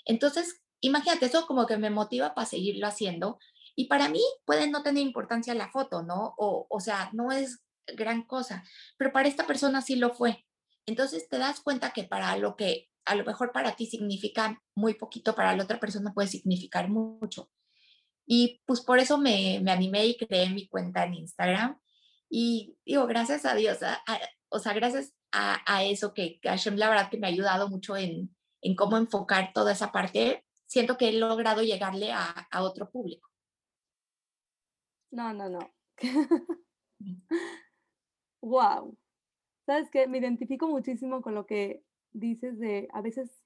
Entonces, imagínate, eso como que me motiva para seguirlo haciendo. Y para mí puede no tener importancia la foto, ¿no? O, o sea, no es gran cosa, pero para esta persona sí lo fue. Entonces te das cuenta que para lo que a lo mejor para ti significa muy poquito, para la otra persona puede significar mucho. Y pues por eso me, me animé y creé mi cuenta en Instagram. Y digo, gracias a Dios, o sea, gracias a, a, eso que Hashem, la verdad que me ha ayudado mucho en, en cómo enfocar toda esa parte, siento que he logrado llegarle a, a otro público. No, no, no. <laughs> wow. ¿Sabes qué? Me identifico muchísimo con lo que dices de a veces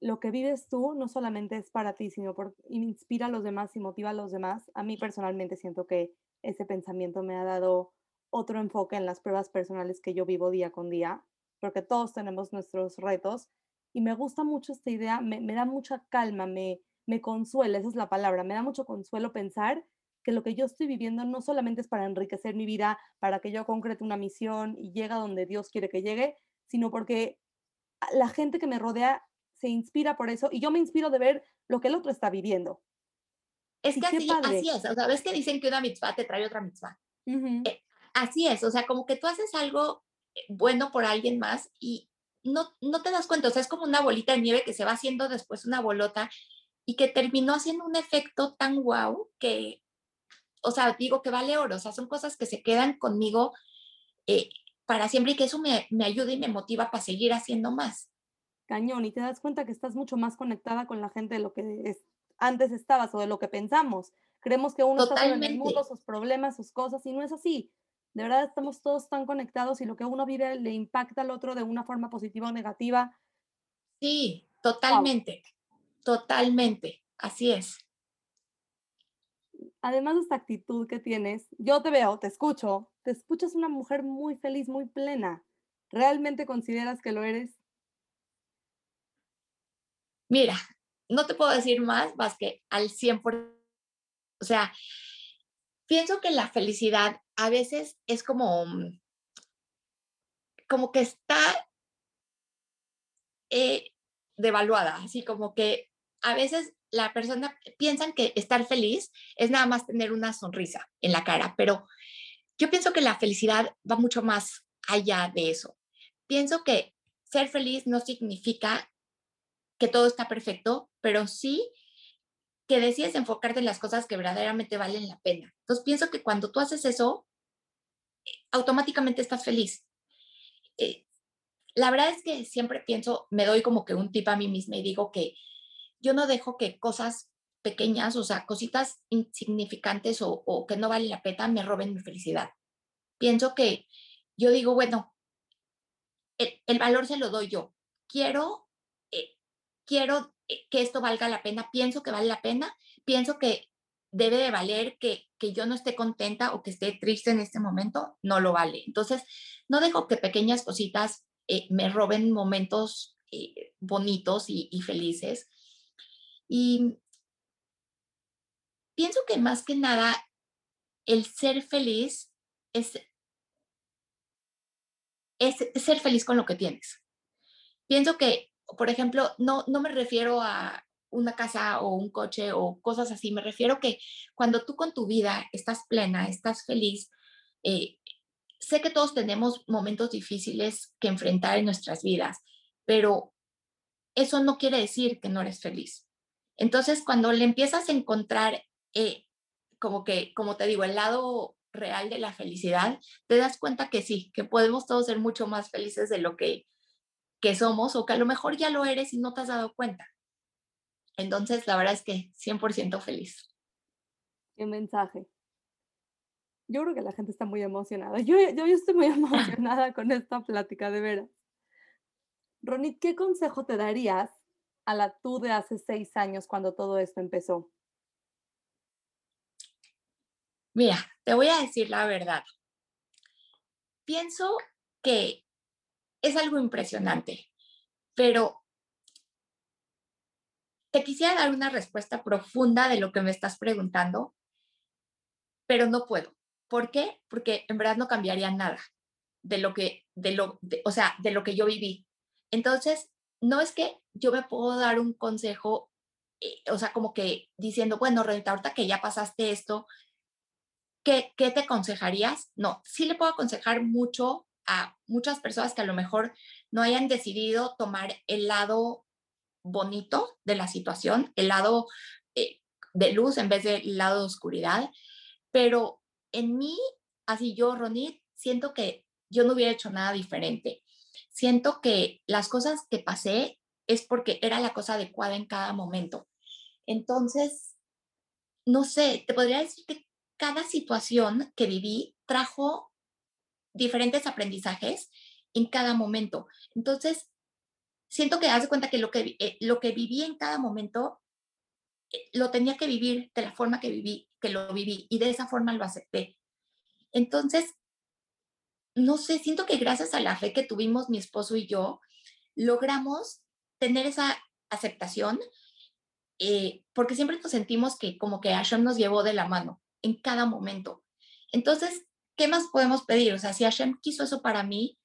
lo que vives tú no solamente es para ti, sino por inspira a los demás y motiva a los demás. A mí personalmente siento que ese pensamiento me ha dado otro enfoque en las pruebas personales que yo vivo día con día, porque todos tenemos nuestros retos y me gusta mucho esta idea, me, da mucha calma, me, me consuela, esa es la palabra, me da mucho consuelo pensar que lo que yo estoy viviendo no solamente es para enriquecer mi vida, para que yo concrete una misión y llegue a donde Dios quiere que llegue, sino porque la gente que me rodea se inspira por eso y yo me inspiro de ver lo que el otro está viviendo. Es que así, así, es. O sea, ves que dicen que una mitzvah te trae otra mitzvah. Eh, así es. O sea, como que tú haces algo eh, bueno por alguien más y no, no te das cuenta. O sea, es como una bolita de nieve que se va haciendo después una bolota y que terminó haciendo un efecto tan guau que, o sea, digo que vale oro. O sea, son cosas que se quedan conmigo eh, para siempre y que eso me, me ayuda y me motiva para seguir haciendo más. Cañón, y te das cuenta que estás mucho más conectada con la gente de lo que es, antes estabas o de lo que pensamos. Creemos que uno está en el mundo, sus problemas, sus cosas, y no es así. De verdad estamos todos tan conectados y lo que uno vive le impacta al otro de una forma positiva o negativa. Sí, totalmente, totalmente, así es. Además de esta actitud que tienes, yo te veo, te escucho, te escuchas una mujer muy feliz, muy plena. ¿Realmente consideras que lo eres? Mira, no te puedo decir más más que al 100%. O sea, pienso que la felicidad a veces es como, mm, como que está eh, devaluada, así como que a veces la persona piensan que estar feliz es nada más tener una sonrisa en la cara, pero yo pienso que la felicidad va mucho más allá de eso. Pienso que ser feliz no significa que todo está perfecto, pero sí que decides enfocarte en las cosas que verdaderamente valen la pena. Entonces pienso que cuando tú haces eso, automáticamente estás feliz. Eh, la verdad es que siempre pienso, me doy como que un tip a mí misma y digo que yo no dejo que cosas pequeñas, o sea, cositas insignificantes o, que no valen la pena me roben mi felicidad. Pienso que yo digo, bueno, el, valor se lo doy yo. Quiero, eh, quiero eh, que esto valga la pena, pienso que vale la pena, pienso que debe de valer que, que yo no esté contenta o que esté triste en este momento, no lo vale. Entonces, no dejo que pequeñas cositas eh, me roben momentos bonitos y, felices. Y pienso que más que nada, el ser feliz es, es ser feliz con lo que tienes. Pienso que por ejemplo, no, no me refiero a una casa o un coche o cosas así, me refiero que cuando tú con tu vida estás plena, estás feliz, eh, sé que todos tenemos momentos difíciles que enfrentar en nuestras vidas, pero eso no quiere decir que no eres feliz. Entonces, cuando le empiezas a encontrar, eh, como que, como te digo, el lado real de la felicidad, te das cuenta que sí, que podemos todos ser mucho más felices de lo que que somos o que a lo mejor ya lo eres y no te has dado cuenta. Entonces, la verdad es que 100% feliz. Qué mensaje. Yo creo que la gente está muy emocionada. Yo, yo, estoy muy <laughs> emocionada con esta plática, de veras. Ronit, ¿qué consejo te darías a la tú de hace seis años cuando todo esto empezó? Mira, te voy a decir la verdad. Pienso que es algo impresionante, pero te quisiera dar una respuesta profunda de lo que me estás preguntando, pero no puedo. ¿Por qué? Porque en verdad no cambiaría nada de lo que, de lo, o sea, de lo que yo viví. Entonces, no es que yo me puedo dar un consejo, eh, o sea, como que diciendo, bueno, Renata, ahorita que ya pasaste esto, ¿qué, ¿qué te aconsejarías? No, sí le puedo aconsejar mucho a muchas personas que a lo mejor no hayan decidido tomar el lado bonito de la situación, el lado eh, de luz en vez del lado de oscuridad. Pero en mí, así yo, Ronit, siento que yo no hubiera hecho nada diferente. Siento que las cosas que pasé es porque era la cosa adecuada en cada momento. Entonces, no sé, te podría decir que cada situación que viví trajo diferentes aprendizajes en cada momento. Entonces, siento que hace cuenta que lo que, eh, lo que viví en cada momento eh, lo tenía que vivir de la forma que viví, que lo viví, y de esa forma lo acepté. Entonces, no sé, siento que gracias a la fe que tuvimos mi esposo y yo, logramos tener esa aceptación, eh, porque siempre nos sentimos que como que Hashem nos llevó de la mano en cada momento. Entonces, ¿qué más podemos pedir? O sea, si Hashem quiso eso para mí,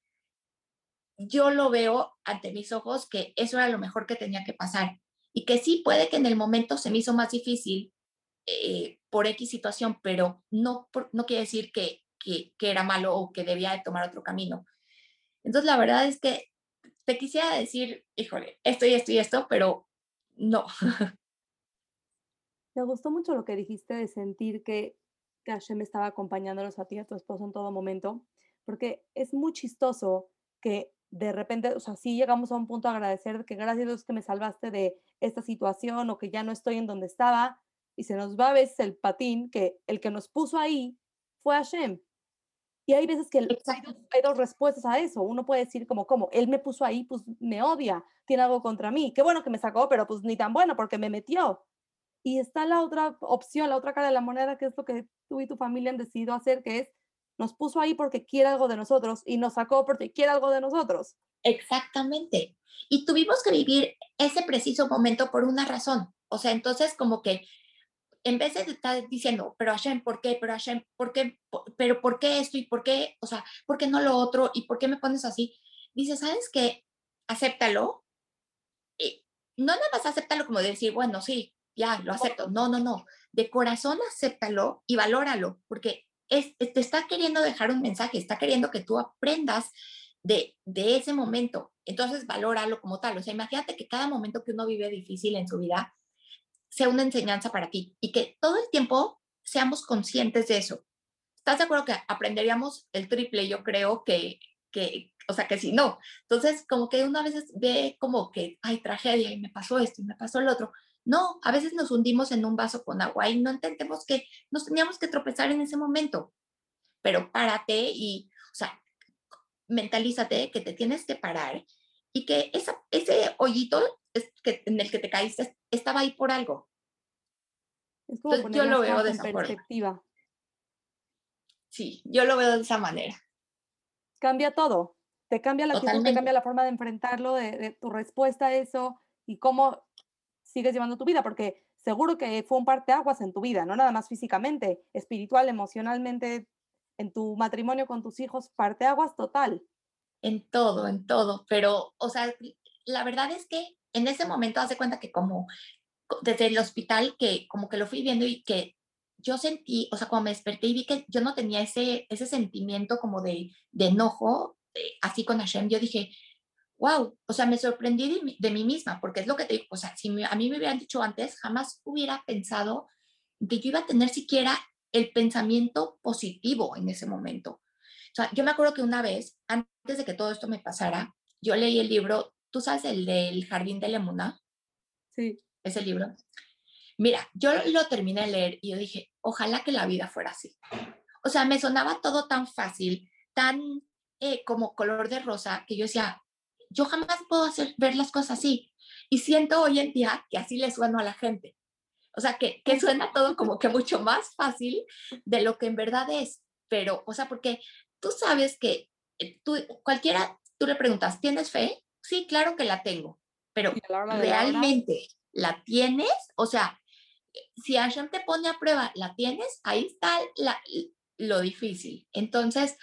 yo lo veo ante mis ojos que eso era lo mejor que tenía que pasar. Y que sí, puede que en el momento se me hizo más difícil eh, por X situación, pero no, no quiere decir que, que, que, era malo o que debía de tomar otro camino. Entonces, la verdad es que te quisiera decir, híjole, esto y esto y esto, pero no. <laughs> Me gustó mucho lo que dijiste de sentir que, Hashem estaba acompañándolos a ti y a tu esposo en todo momento, porque es muy chistoso que de repente, o sea, sí llegamos a un punto de agradecer que gracias a Dios que me salvaste de esta situación o que ya no estoy en donde estaba, y se nos va a veces el patín que el que nos puso ahí fue Hashem. Y hay veces que hay dos, hay dos, respuestas a eso. Uno puede decir como, como, él me puso ahí, pues me odia, tiene algo contra mí. Qué bueno que me sacó, pero pues ni tan bueno porque me metió. Y está la otra opción, la otra cara de la moneda, que es lo que tú y tu familia han decidido hacer, que es, nos puso ahí porque quiere algo de nosotros y nos sacó porque quiere algo de nosotros. Exactamente. Y tuvimos que vivir ese preciso momento por una razón. O sea, entonces como que en vez de estar diciendo, pero Hashem, ¿por qué? Pero Hashem, ¿por qué? Pero ¿por qué esto? ¿Y por qué? O sea, ¿por qué no lo otro? ¿Y por qué me pones así? Dice, ¿sabes qué? Acéptalo. Y no nada más acéptalo como decir, bueno, sí, ya, lo acepto. No, no, no. De corazón acéptalo y valóralo, porque es, te está queriendo dejar un mensaje, está queriendo que tú aprendas de, de ese momento. Entonces, valóralo como tal. O sea, imagínate que cada momento que uno vive difícil en su vida, sea una enseñanza para ti y que todo el tiempo seamos conscientes de eso. ¿Estás de acuerdo que aprenderíamos el triple? Yo creo que, que o sea, que si no. Entonces, como que una vez ve como que, hay tragedia y me pasó esto y me pasó el otro. No, a veces nos hundimos en un vaso con agua y no entendemos que nos teníamos que tropezar en ese momento. Pero párate y, o sea, mentalízate que te tienes que parar y que esa, ese hoyito que, en el que te caíste estaba ahí por algo. Es como yo lo veo de esa perspectiva. Sí, yo lo veo de esa manera. Cambia todo. Te cambia la actitud, te cambia la forma de enfrentarlo, de, tu respuesta a eso y cómo sigues llevando tu vida, porque seguro que fue un parteaguas en tu vida, no nada más físicamente, espiritual, emocionalmente, en tu matrimonio con tus hijos, parteaguas total. En todo, en todo, pero, o sea, la verdad es que en ese momento hace cuenta que como desde el hospital que como que lo fui viendo y que yo sentí, o sea, cuando me desperté y vi que yo no tenía ese, ese sentimiento como de, de enojo, eh, así con Hashem, yo dije, wow, o sea, me sorprendí de, mí misma, porque es lo que te digo, o sea, si a mí me hubieran dicho antes, jamás hubiera pensado que yo iba a tener siquiera el pensamiento positivo en ese momento. O sea, yo me acuerdo que una vez, antes de que todo esto me pasara, yo leí el libro ¿Tú sabes el del Jardín de Lemuna? Sí. Ese libro. Mira, yo lo terminé de leer y yo dije, ojalá que la vida fuera así. O sea, me sonaba todo tan fácil, tan eh, como color de rosa, que yo decía, yo jamás puedo hacer, ver las cosas así. Y siento hoy en día que así le sueno a la gente. O sea, que, que suena todo como que mucho más fácil de lo que en verdad es. Pero, o sea, porque tú sabes que eh, tú, cualquiera, tú le preguntas, ¿tienes fe? Sí, claro que la tengo, pero ¿realmente la, tienes? O sea, si Hashem te pone a prueba, ¿la tienes? Ahí está la, lo difícil. Entonces,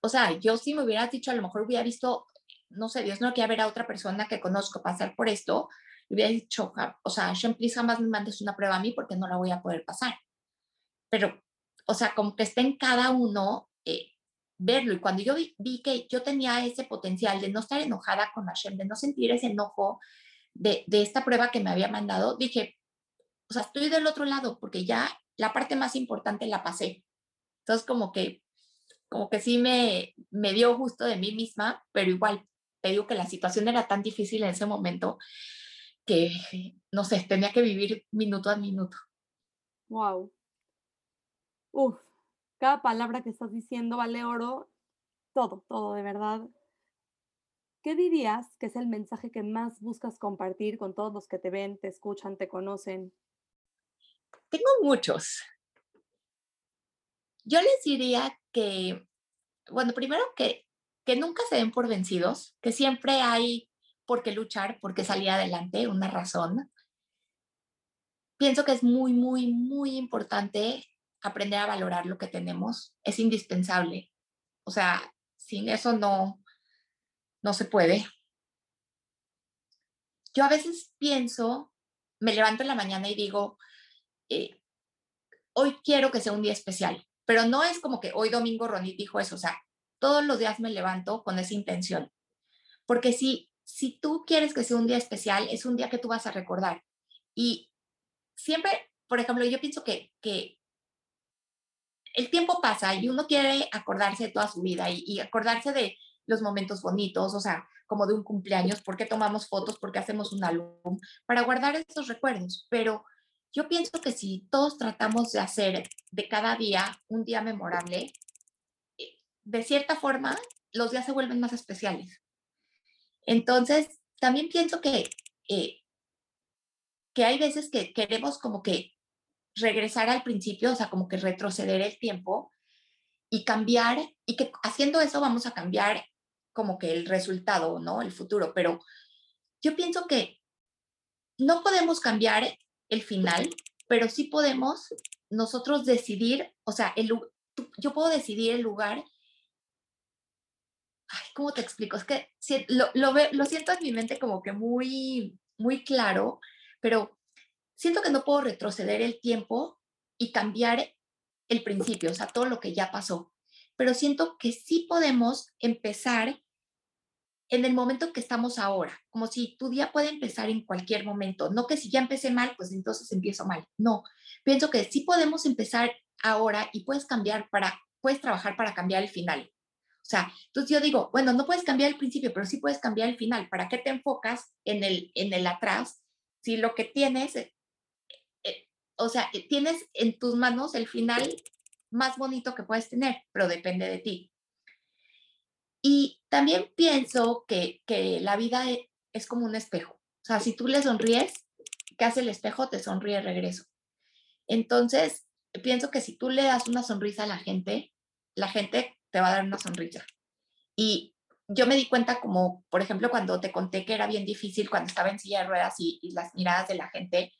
o sea, yo si me hubiera dicho, a lo mejor hubiera visto, no sé, Dios no quiere ver a otra persona que conozco pasar por esto, hubiera dicho, o sea, Hashem, please jamás me mandes una prueba a mí porque no la voy a poder pasar. Pero, o sea, como que está en cada uno eh, verlo. Y cuando yo vi, que yo tenía ese potencial de no estar enojada con Hashem, de no sentir ese enojo de, de esta prueba que me había mandado, dije, o sea, estoy del otro lado porque ya la parte más importante la pasé. Entonces, como que, como que sí me, me dio gusto de mí misma, pero igual, te digo que la situación era tan difícil en ese momento que, no sé, tenía que vivir minuto a minuto. Wow. Uf, cada palabra que estás diciendo vale oro, todo, todo, de verdad. ¿Qué dirías que es el mensaje que más buscas compartir con todos los que te ven, te escuchan, te conocen? Tengo muchos. Yo les diría que, bueno, primero que, que nunca se den por vencidos, que siempre hay por qué luchar, por qué salir adelante, una razón. Pienso que es muy, muy, muy importante aprender a valorar lo que tenemos es indispensable. O sea, sin eso no, no se puede. Yo a veces pienso, me levanto en la mañana y digo, eh, hoy quiero que sea un día especial, pero no es como que hoy domingo Ronit dijo eso, o sea, todos los días me levanto con esa intención. Porque si, si tú quieres que sea un día especial, es un día que tú vas a recordar. Y siempre, por ejemplo, yo pienso que, que el tiempo pasa y uno quiere acordarse de toda su vida y, acordarse de los momentos bonitos, o sea, como de un cumpleaños, por qué tomamos fotos, por qué hacemos un álbum, para guardar esos recuerdos. Pero yo pienso que si todos tratamos de hacer de cada día un día memorable, eh, de cierta forma, los días se vuelven más especiales. Entonces, también pienso que, eh, que hay veces que queremos como que regresar al principio, o sea, como que retroceder el tiempo y cambiar, y que haciendo eso vamos a cambiar como que el resultado, ¿no? El futuro, pero yo pienso que no podemos cambiar el final, pero sí podemos nosotros decidir, o sea, el, yo puedo decidir el lugar. Ay, ¿cómo te explico? Es que lo, lo, lo siento en mi mente como que muy, muy claro, pero siento que no puedo retroceder el tiempo y cambiar el principio, o sea, todo lo que ya pasó. Pero siento que sí podemos empezar en el momento que estamos ahora, como si tu día puede empezar en cualquier momento, no que si ya empecé mal, pues entonces empiezo mal. No, pienso que sí podemos empezar ahora y puedes cambiar para, puedes trabajar para cambiar el final. O sea, entonces yo digo, bueno, no puedes cambiar el principio, pero sí puedes cambiar el final. ¿Para qué te enfocas en el, en el atrás si lo que tienes, o sea, eh, tienes en tus manos el final más bonito que puedes tener, pero depende de ti. Y también pienso que, que la vida e, es como un espejo. O sea, si tú le sonríes, ¿qué hace el espejo? Te sonríe regreso. Entonces, pienso que si tú le das una sonrisa a la gente, la gente te va a dar una sonrisa. Y yo me di cuenta como, por ejemplo, cuando te conté que era bien difícil cuando estaba en silla de ruedas y las miradas de la gente,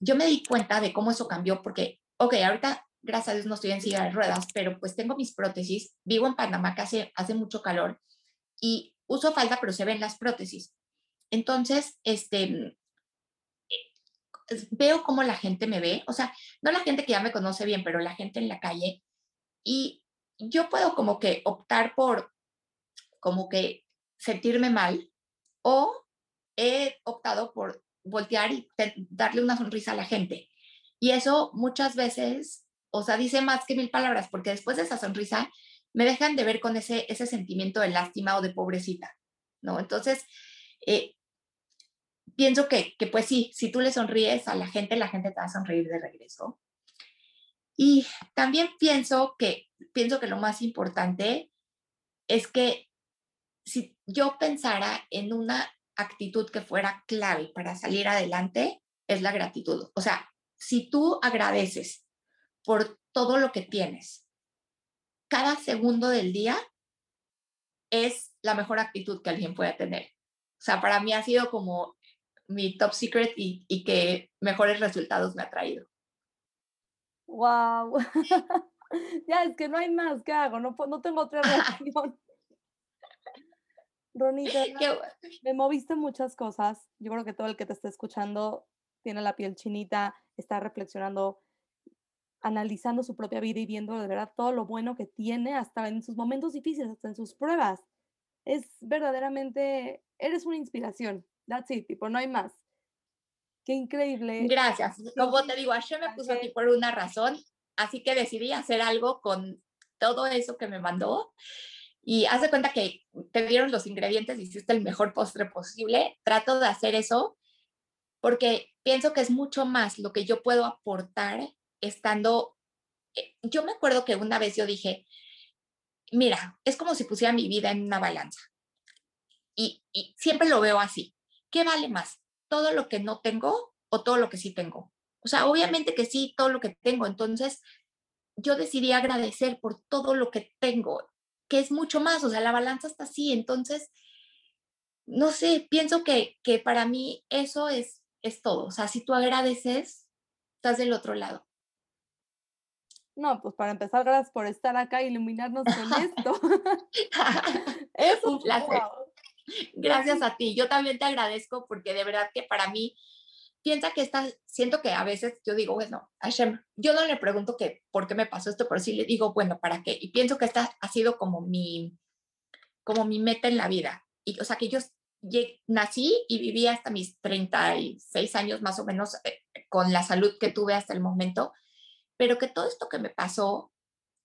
yo me di cuenta de cómo eso cambió porque, ok, ahorita gracias a Dios no estoy en silla de ruedas, pero pues tengo mis prótesis, vivo en Panamá que hace, hace mucho calor y uso falda, pero se ven las prótesis. Entonces, este, eh, veo cómo la gente me ve, o sea, no la gente que ya me conoce bien, pero la gente en la calle, y yo puedo como que optar por como que sentirme mal o he optado por voltear y darle una sonrisa a la gente. Y eso muchas veces o sea, dice más que mil palabras, porque después de esa sonrisa me dejan de ver con ese, ese sentimiento de lástima o de pobrecita, ¿no? Entonces, eh, pienso que, que, pues sí, si tú le sonríes a la gente, la gente te va a sonreír de regreso. Y también pienso que, pienso que lo más importante es que si yo pensara en una actitud que fuera clave para salir adelante, es la gratitud. O sea, si tú agradeces por todo lo que tienes. Cada segundo del día es la mejor actitud que alguien puede tener. O sea, para mí ha sido como mi top secret y, y que mejores resultados me ha traído. ¡Wow! <laughs> ya, es que no hay más que hago, no, no tengo otra <laughs> reacción. Ronita, <laughs> me moviste muchas cosas. Yo creo que todo el que te está escuchando tiene la piel chinita, está reflexionando analizando su propia vida y viendo de verdad todo lo bueno que tiene hasta en sus momentos difíciles, hasta en sus pruebas. Es verdaderamente, eres una inspiración. That's it, tipo, no hay más. Qué increíble. Gracias. Como te digo, Hashem me puso aquí por una razón, así que decidí hacer algo con todo eso que me mandó. Y haz de cuenta que te dieron los ingredientes hiciste el mejor postre posible. Trato de hacer eso porque pienso que es mucho más lo que yo puedo aportar estando, eh, yo me acuerdo que una vez yo dije, mira, es como si pusiera mi vida en una balanza. Y, y, siempre lo veo así. ¿Qué vale más? ¿Todo lo que no tengo o todo lo que sí tengo? O sea, obviamente que sí, todo lo que tengo. Entonces, yo decidí agradecer por todo lo que tengo, que es mucho más. O sea, la balanza está así. Entonces, no sé, pienso que, que para mí eso es, es todo. O sea, si tú agradeces, estás del otro lado. No, pues para empezar, gracias por estar acá y iluminarnos con <laughs> esto. <laughs> es un placer. Gracias a ti. Yo también te agradezco porque de verdad que para mí piensa que está, siento que a veces yo digo, bueno, Hashem, yo no le pregunto que por qué me pasó esto, pero sí le digo, bueno, ¿para qué? Y pienso que esta ha sido como mi, como mi meta en la vida. Y, o sea, que yo nací y viví hasta mis 36 años más o menos eh, con la salud que tuve hasta el momento, pero que todo esto que me pasó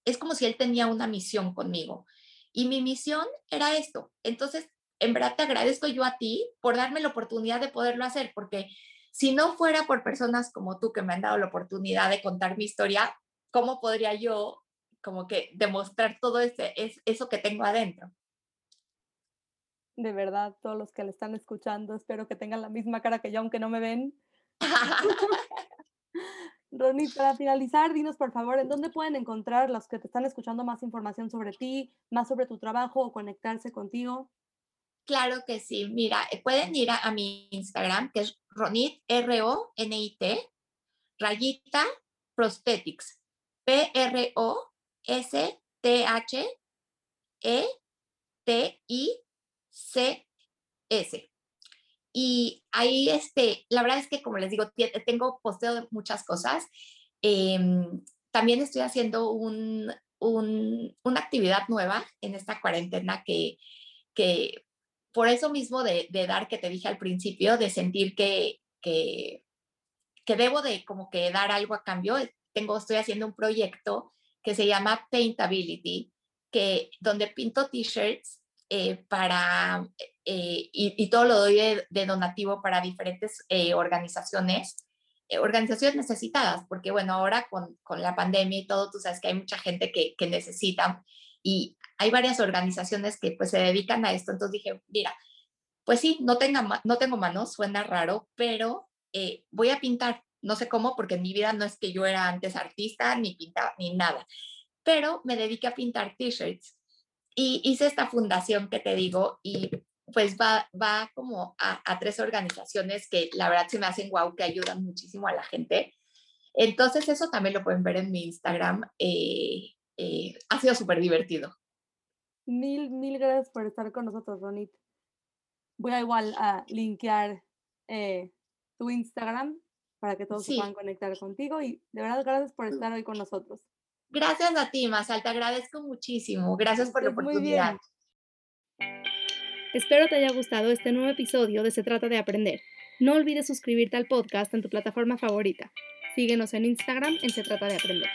es como si él tenía una misión conmigo. Y mi misión era esto. Entonces, en verdad te agradezco yo a ti por darme la oportunidad de poderlo hacer, porque si no fuera por personas como tú que me han dado la oportunidad de contar mi historia, ¿cómo podría yo como que demostrar todo ese, es, eso que tengo adentro? De verdad, todos los que le están escuchando, espero que tengan la misma cara que yo, aunque no me ven. <laughs> <laughs> Ronnie, para finalizar, dinos por favor, ¿en dónde pueden encontrar los que te están escuchando más información sobre ti, más sobre tu trabajo o conectarse contigo? Claro que sí. Mira, eh, pueden ir a, mi Instagram, que es Ronit, R-O-N-I-T, rayita prosthetics, P-R-O-S-T-H-E-T-I-C-S. Y ahí, este, la verdad es que, como les digo, tengo posteo de muchas cosas. Em, también estoy haciendo un, una actividad nueva en esta cuarentena que, que por eso mismo de, dar que te dije al principio, de sentir que, que, que, debo de como que dar algo a cambio, tengo, estoy haciendo un proyecto que se llama Paintability, que, donde pinto t-shirts eh, para, eh, y, todo lo doy de, donativo para diferentes eh, organizaciones, organizaciones necesitadas, porque bueno, ahora con, con, la pandemia y todo, tú sabes que hay mucha gente que, que necesita y hay varias organizaciones que pues se dedican a esto, entonces dije, mira, pues sí, no, tenga, no tengo manos, suena raro, pero eh, voy a pintar, no sé cómo, porque en mi vida no es que yo era antes artista, ni pintaba, ni nada, pero me dediqué a pintar t-shirts y hice esta fundación que te digo y pues va, va como a, tres organizaciones que la verdad se me hacen guau, que ayudan muchísimo a la gente. Entonces eso también lo pueden ver en mi Instagram. Eh, eh, ha sido súper divertido. Mil, mil gracias por estar con nosotros, Ronit. Voy a igual a linkear eh, tu Instagram para que todos se puedan conectar contigo y de verdad gracias por mm. estar hoy con nosotros. Gracias a ti, Masal, te agradezco muchísimo. Gracias por la oportunidad. Espero te haya gustado este nuevo episodio de Se trata de aprender. No olvides suscribirte al podcast en tu plataforma favorita. Síguenos en Instagram en Se trata de aprender.